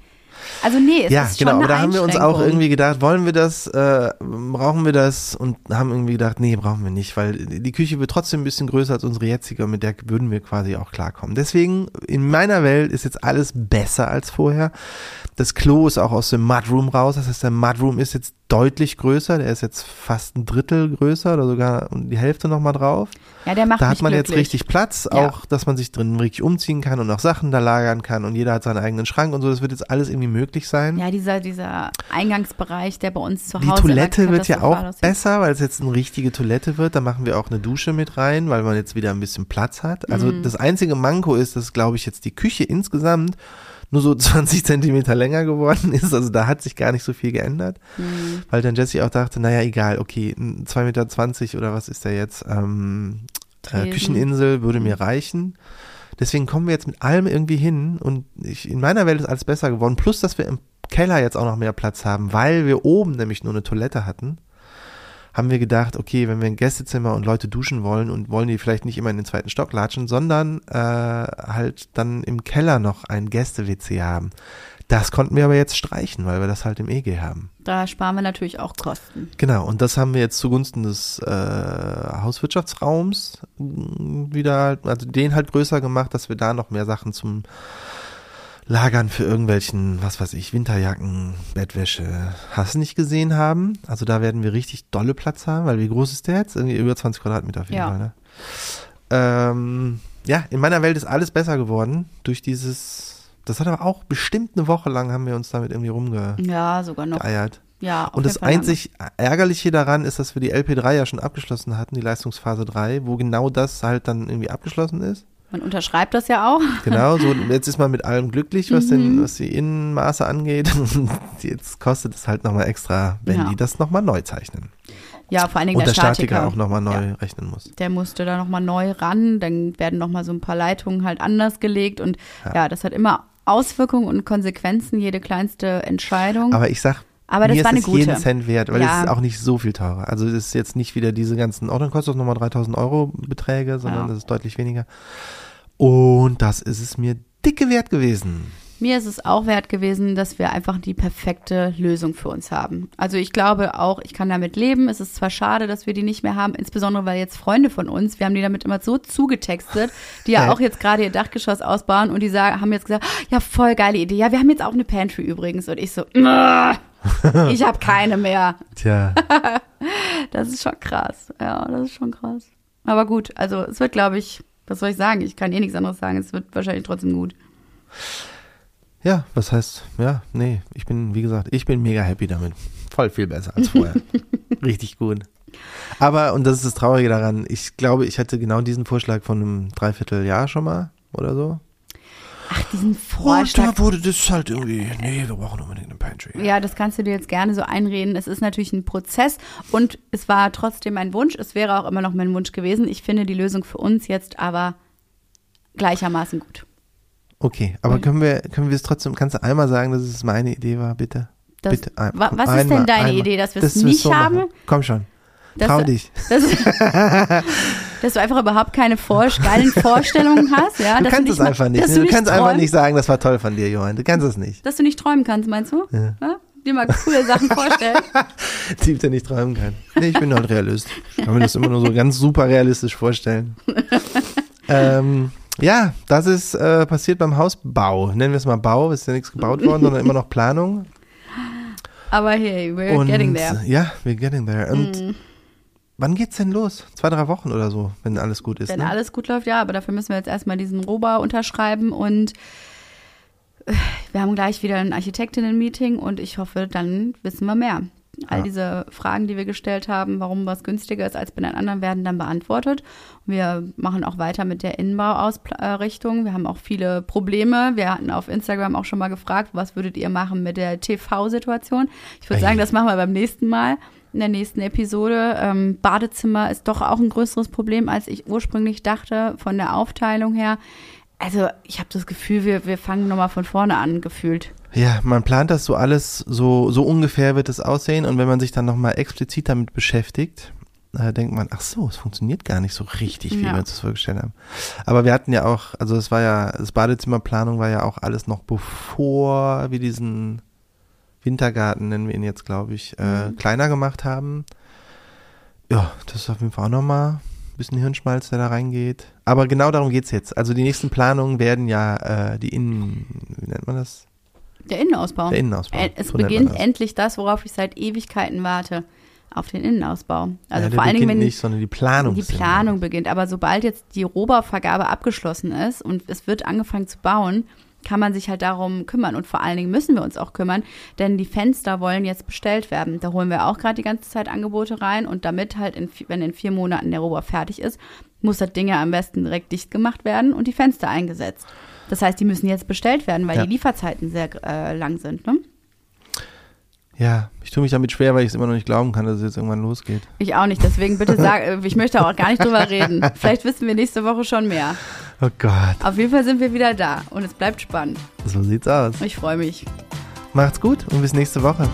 Speaker 1: Also nee, es
Speaker 2: Ja,
Speaker 1: ist schon
Speaker 2: genau, aber
Speaker 1: eine
Speaker 2: da haben wir uns auch irgendwie gedacht, wollen wir das, äh, brauchen wir das und haben irgendwie gedacht, nee, brauchen wir nicht, weil die Küche wird trotzdem ein bisschen größer als unsere jetzige und mit der würden wir quasi auch klarkommen. Deswegen, in meiner Welt ist jetzt alles besser als vorher. Das Klo ist auch aus dem Mudroom raus, das heißt, der Mudroom ist jetzt deutlich größer, der ist jetzt fast ein Drittel größer oder sogar die Hälfte nochmal drauf.
Speaker 1: Ja, der macht
Speaker 2: Da hat man jetzt
Speaker 1: glücklich.
Speaker 2: richtig Platz,
Speaker 1: Ja.
Speaker 2: auch, dass man sich drin richtig umziehen kann und auch Sachen da lagern kann und jeder hat seinen eigenen Schrank und so. Das wird jetzt alles irgendwie möglich sein.
Speaker 1: Ja, dieser, dieser Eingangsbereich, der bei uns zu
Speaker 2: Die
Speaker 1: Hause
Speaker 2: Toilette
Speaker 1: immer
Speaker 2: wird ja auch
Speaker 1: aussieht.
Speaker 2: besser, weil es jetzt eine richtige Toilette wird. Da machen wir auch eine Dusche mit rein, weil man jetzt wieder ein bisschen Platz hat. Also
Speaker 1: Mhm.
Speaker 2: das einzige Manko ist, dass, glaube ich, jetzt die Küche insgesamt nur so [LAUGHS] 20 Zentimeter länger geworden [LAUGHS] ist. Also da hat sich gar nicht so viel geändert.
Speaker 1: Mhm.
Speaker 2: Weil dann Jesse auch dachte, naja, egal, okay, 2,20 Meter oder was ist der jetzt? Ähm, äh. Kücheninsel würde mir reichen. Deswegen kommen wir jetzt mit allem irgendwie hin und ich, in meiner Welt ist alles besser geworden. Plus, dass wir im Keller jetzt auch noch mehr Platz haben, weil wir oben nämlich nur eine Toilette hatten. Haben wir gedacht, okay, wenn wir ein Gästezimmer und Leute duschen wollen und wollen die vielleicht nicht immer in den zweiten Stock latschen, sondern äh, halt dann im Keller noch ein Gäste-WC haben. Das konnten wir aber jetzt streichen, weil wir das halt im EG haben.
Speaker 1: Da sparen wir natürlich auch Kosten.
Speaker 2: Genau, und das haben wir jetzt zugunsten des äh, Hauswirtschaftsraums mh, wieder, halt- also den halt größer gemacht, dass wir da noch mehr Sachen zum Lagern für irgendwelchen, was weiß ich, Winterjacken, Bettwäsche, hast du nicht gesehen haben. Also da werden wir richtig dolle Platz haben, weil wie groß ist der jetzt? Irgendwie über 20 Quadratmeter auf jeden
Speaker 1: Ja.
Speaker 2: Fall, ne? Ähm, ja, in meiner Welt ist alles besser geworden durch dieses, das hat aber auch bestimmt eine Woche lang haben wir uns damit irgendwie rumgeeiert.
Speaker 1: Ja, sogar noch. Ja, auf
Speaker 2: Und das einzig Ärgerliche daran ist, dass wir die LP3 ja schon abgeschlossen hatten, die Leistungsphase 3, wo genau das halt dann irgendwie abgeschlossen ist.
Speaker 1: Man unterschreibt das ja auch. [LAUGHS]
Speaker 2: Genau, so jetzt ist man mit allem glücklich, was,
Speaker 1: Mhm.
Speaker 2: den, was die Innenmaße angeht. Und [LAUGHS] jetzt kostet es halt nochmal extra, wenn
Speaker 1: Ja.
Speaker 2: die das nochmal neu zeichnen.
Speaker 1: Ja, vor allen Dingen
Speaker 2: Und der
Speaker 1: der
Speaker 2: Statiker,
Speaker 1: Statiker.
Speaker 2: auch nochmal neu
Speaker 1: Ja.
Speaker 2: rechnen muss.
Speaker 1: Der musste da nochmal neu ran, dann werden nochmal so ein paar Leitungen halt anders gelegt und
Speaker 2: Ja.
Speaker 1: ja. das hat immer Auswirkungen und Konsequenzen, jede kleinste Entscheidung.
Speaker 2: Aber ich sag,
Speaker 1: Aber das
Speaker 2: mir
Speaker 1: war
Speaker 2: ist
Speaker 1: eine
Speaker 2: es
Speaker 1: gute.
Speaker 2: jeden Cent wert, weil
Speaker 1: Ja.
Speaker 2: es ist auch nicht so viel teurer. Also es ist jetzt nicht wieder diese ganzen, oh, dann kostet es nochmal 3000 Euro Beträge, sondern
Speaker 1: Ja.
Speaker 2: das ist deutlich weniger. Und das ist es mir dicke wert gewesen.
Speaker 1: Mir ist es auch wert gewesen, dass wir einfach die perfekte Lösung für uns haben. Also ich glaube auch, ich kann damit leben. Es ist zwar schade, dass wir die nicht mehr haben, insbesondere weil jetzt Freunde von uns, wir haben die damit immer so zugetextet, die ja auch jetzt gerade ihr Dachgeschoss ausbauen und die sagen, haben jetzt gesagt, ja, voll geile Idee. Ja, wir haben jetzt auch eine Pantry übrigens. Und ich so, "Mah, [LAUGHS] ich habe keine mehr.
Speaker 2: Tja, [LAUGHS]
Speaker 1: Das ist schon krass. Ja, das ist schon krass. Aber gut, also es wird, glaube ich, was soll ich sagen? Ich kann eh nichts anderes sagen. Es wird wahrscheinlich trotzdem gut.
Speaker 2: ja, was heißt, ja, nee, ich bin, wie gesagt, ich bin mega happy damit. Voll viel besser als vorher. [LAUGHS] Richtig gut. Aber, und das ist das Traurige daran, ich glaube, ich hatte genau diesen Vorschlag von einem Dreivierteljahr schon mal oder so.
Speaker 1: Diesen
Speaker 2: Und
Speaker 1: Vorschlag.
Speaker 2: da wurde das halt irgendwie, nee, wir brauchen unbedingt eine Pantry.
Speaker 1: Ja, das kannst du dir jetzt gerne so einreden. Es ist natürlich ein Prozess und es war trotzdem ein Wunsch. Es wäre auch immer noch mein Wunsch gewesen. Ich finde die Lösung für uns jetzt aber gleichermaßen gut.
Speaker 2: Okay, aber können wir, können wir es trotzdem, kannst du einmal sagen, dass es meine Idee war, bitte?
Speaker 1: Das,
Speaker 2: bitte. ein-
Speaker 1: was ist
Speaker 2: einmal,
Speaker 1: denn deine
Speaker 2: einmal.
Speaker 1: Idee, dass wir es nicht
Speaker 2: so
Speaker 1: haben?
Speaker 2: machen. Komm schon,
Speaker 1: Dass,
Speaker 2: trau dich.
Speaker 1: Dass, [LAUGHS] [LAUGHS] dass du einfach überhaupt keine vor geilen Vorstellungen hast, ja?
Speaker 2: Du kannst
Speaker 1: du
Speaker 2: es
Speaker 1: mal-
Speaker 2: einfach nicht. Du,
Speaker 1: du
Speaker 2: kannst einfach
Speaker 1: träumen-
Speaker 2: nicht sagen, das war toll von dir, Johann. Du kannst es nicht.
Speaker 1: Dass du nicht träumen kannst, meinst du?
Speaker 2: Ja.
Speaker 1: Ja? Dir mal coole Sachen vorstellen. [LAUGHS]
Speaker 2: Typ, der nicht träumen kann. Nee, ich bin halt Realist. Ich kann mir das immer nur so ganz super realistisch vorstellen. [LAUGHS] ähm, ja, das ist äh, passiert beim Hausbau. Nennen wir es mal Bau. Es ist ja nichts gebaut worden, sondern immer noch Planung.
Speaker 1: Aber hey, we're
Speaker 2: Und
Speaker 1: getting there.
Speaker 2: ja, we're getting there. Und
Speaker 1: Mm.
Speaker 2: Wann geht's denn los? Zwei, drei Wochen oder so, wenn alles gut ist.
Speaker 1: Wenn
Speaker 2: ne?
Speaker 1: alles gut läuft, ja, aber dafür müssen wir jetzt erstmal diesen Roba unterschreiben und äh, wir haben gleich wieder ein Architektinnen-Meeting und ich hoffe, dann wissen wir mehr. All
Speaker 2: Ja.
Speaker 1: diese Fragen, die wir gestellt haben, warum was günstiger ist als bei den anderen, werden dann beantwortet. Wir machen auch weiter mit der Innenbauausrichtung. Wir haben auch viele Probleme. Wir hatten auf Instagram auch schon mal gefragt, was würdet ihr machen mit der TV-Situation? Ich würde sagen, das machen wir beim nächsten Mal in der nächsten Episode. Ähm, Badezimmer ist doch auch ein größeres Problem, als ich ursprünglich dachte, von der Aufteilung her. Also ich habe das Gefühl, wir, wir fangen nochmal von vorne an, gefühlt.
Speaker 2: Ja, man plant das so alles, so, so ungefähr wird es aussehen. Und wenn man sich dann nochmal explizit damit beschäftigt, äh, denkt man, ach so, es funktioniert gar nicht so richtig, wie
Speaker 1: Ja.
Speaker 2: wir uns das vorgestellt haben. Aber wir hatten ja auch, also es war ja, das Badezimmerplanung war ja auch alles noch bevor wir diesen Wintergarten, nennen wir ihn jetzt, glaube ich, äh,
Speaker 1: Mhm.
Speaker 2: kleiner gemacht haben. Ja, das ist auf jeden Fall auch nochmal ein bisschen Hirnschmalz, der da reingeht. Aber genau darum geht's jetzt. Also die nächsten Planungen werden ja äh, die Innen, wie nennt man das?
Speaker 1: Der Innenausbau.
Speaker 2: Der Innenausbau.
Speaker 1: Äh, Es
Speaker 2: So
Speaker 1: beginnt endlich das, worauf ich seit Ewigkeiten warte. Auf den Innenausbau. Also
Speaker 2: ja,
Speaker 1: vor allen Dingen, wenn
Speaker 2: nicht, sondern die Planung.
Speaker 1: die Planung beginnt. Aber sobald jetzt die Rohbauvergabe abgeschlossen ist und es wird angefangen zu bauen, kann man sich halt darum kümmern. Und vor allen Dingen müssen wir uns auch kümmern, denn die Fenster wollen jetzt bestellt werden. Da holen wir auch gerade die ganze Zeit Angebote rein und damit halt, in, wenn in vier Monaten der Rohbau fertig ist, muss das Ding ja am besten direkt dicht gemacht werden und die Fenster eingesetzt. Das heißt, die müssen jetzt bestellt werden, weil
Speaker 2: Ja.
Speaker 1: die Lieferzeiten sehr äh, lang sind. Ne?
Speaker 2: Ja, ich tue mich damit schwer, weil ich es immer noch nicht glauben kann, dass es jetzt irgendwann losgeht.
Speaker 1: Ich auch nicht, deswegen bitte sag, [LAUGHS] äh, ich möchte auch gar nicht drüber reden. Vielleicht wissen wir nächste Woche schon mehr.
Speaker 2: Oh Gott,
Speaker 1: Auf jeden Fall sind wir wieder da und es bleibt spannend.
Speaker 2: so sieht's aus.
Speaker 1: Ich freue mich.
Speaker 2: Macht's gut und bis nächste Woche.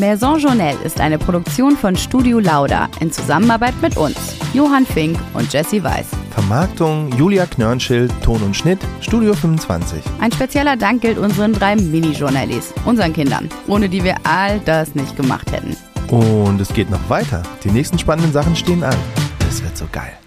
Speaker 1: Maison Journelle ist eine Produktion von Studio Lauda in Zusammenarbeit mit uns, Johann Fink und Jesse Weiß.
Speaker 2: Vermarktung Julia Knörnschild, Ton und Schnitt, Studio 25.
Speaker 1: Ein spezieller Dank gilt unseren drei Mini-Journallis, unseren Kindern, ohne die wir all das nicht gemacht hätten.
Speaker 2: Und es geht noch weiter. Die nächsten spannenden Sachen stehen an. Das wird so geil.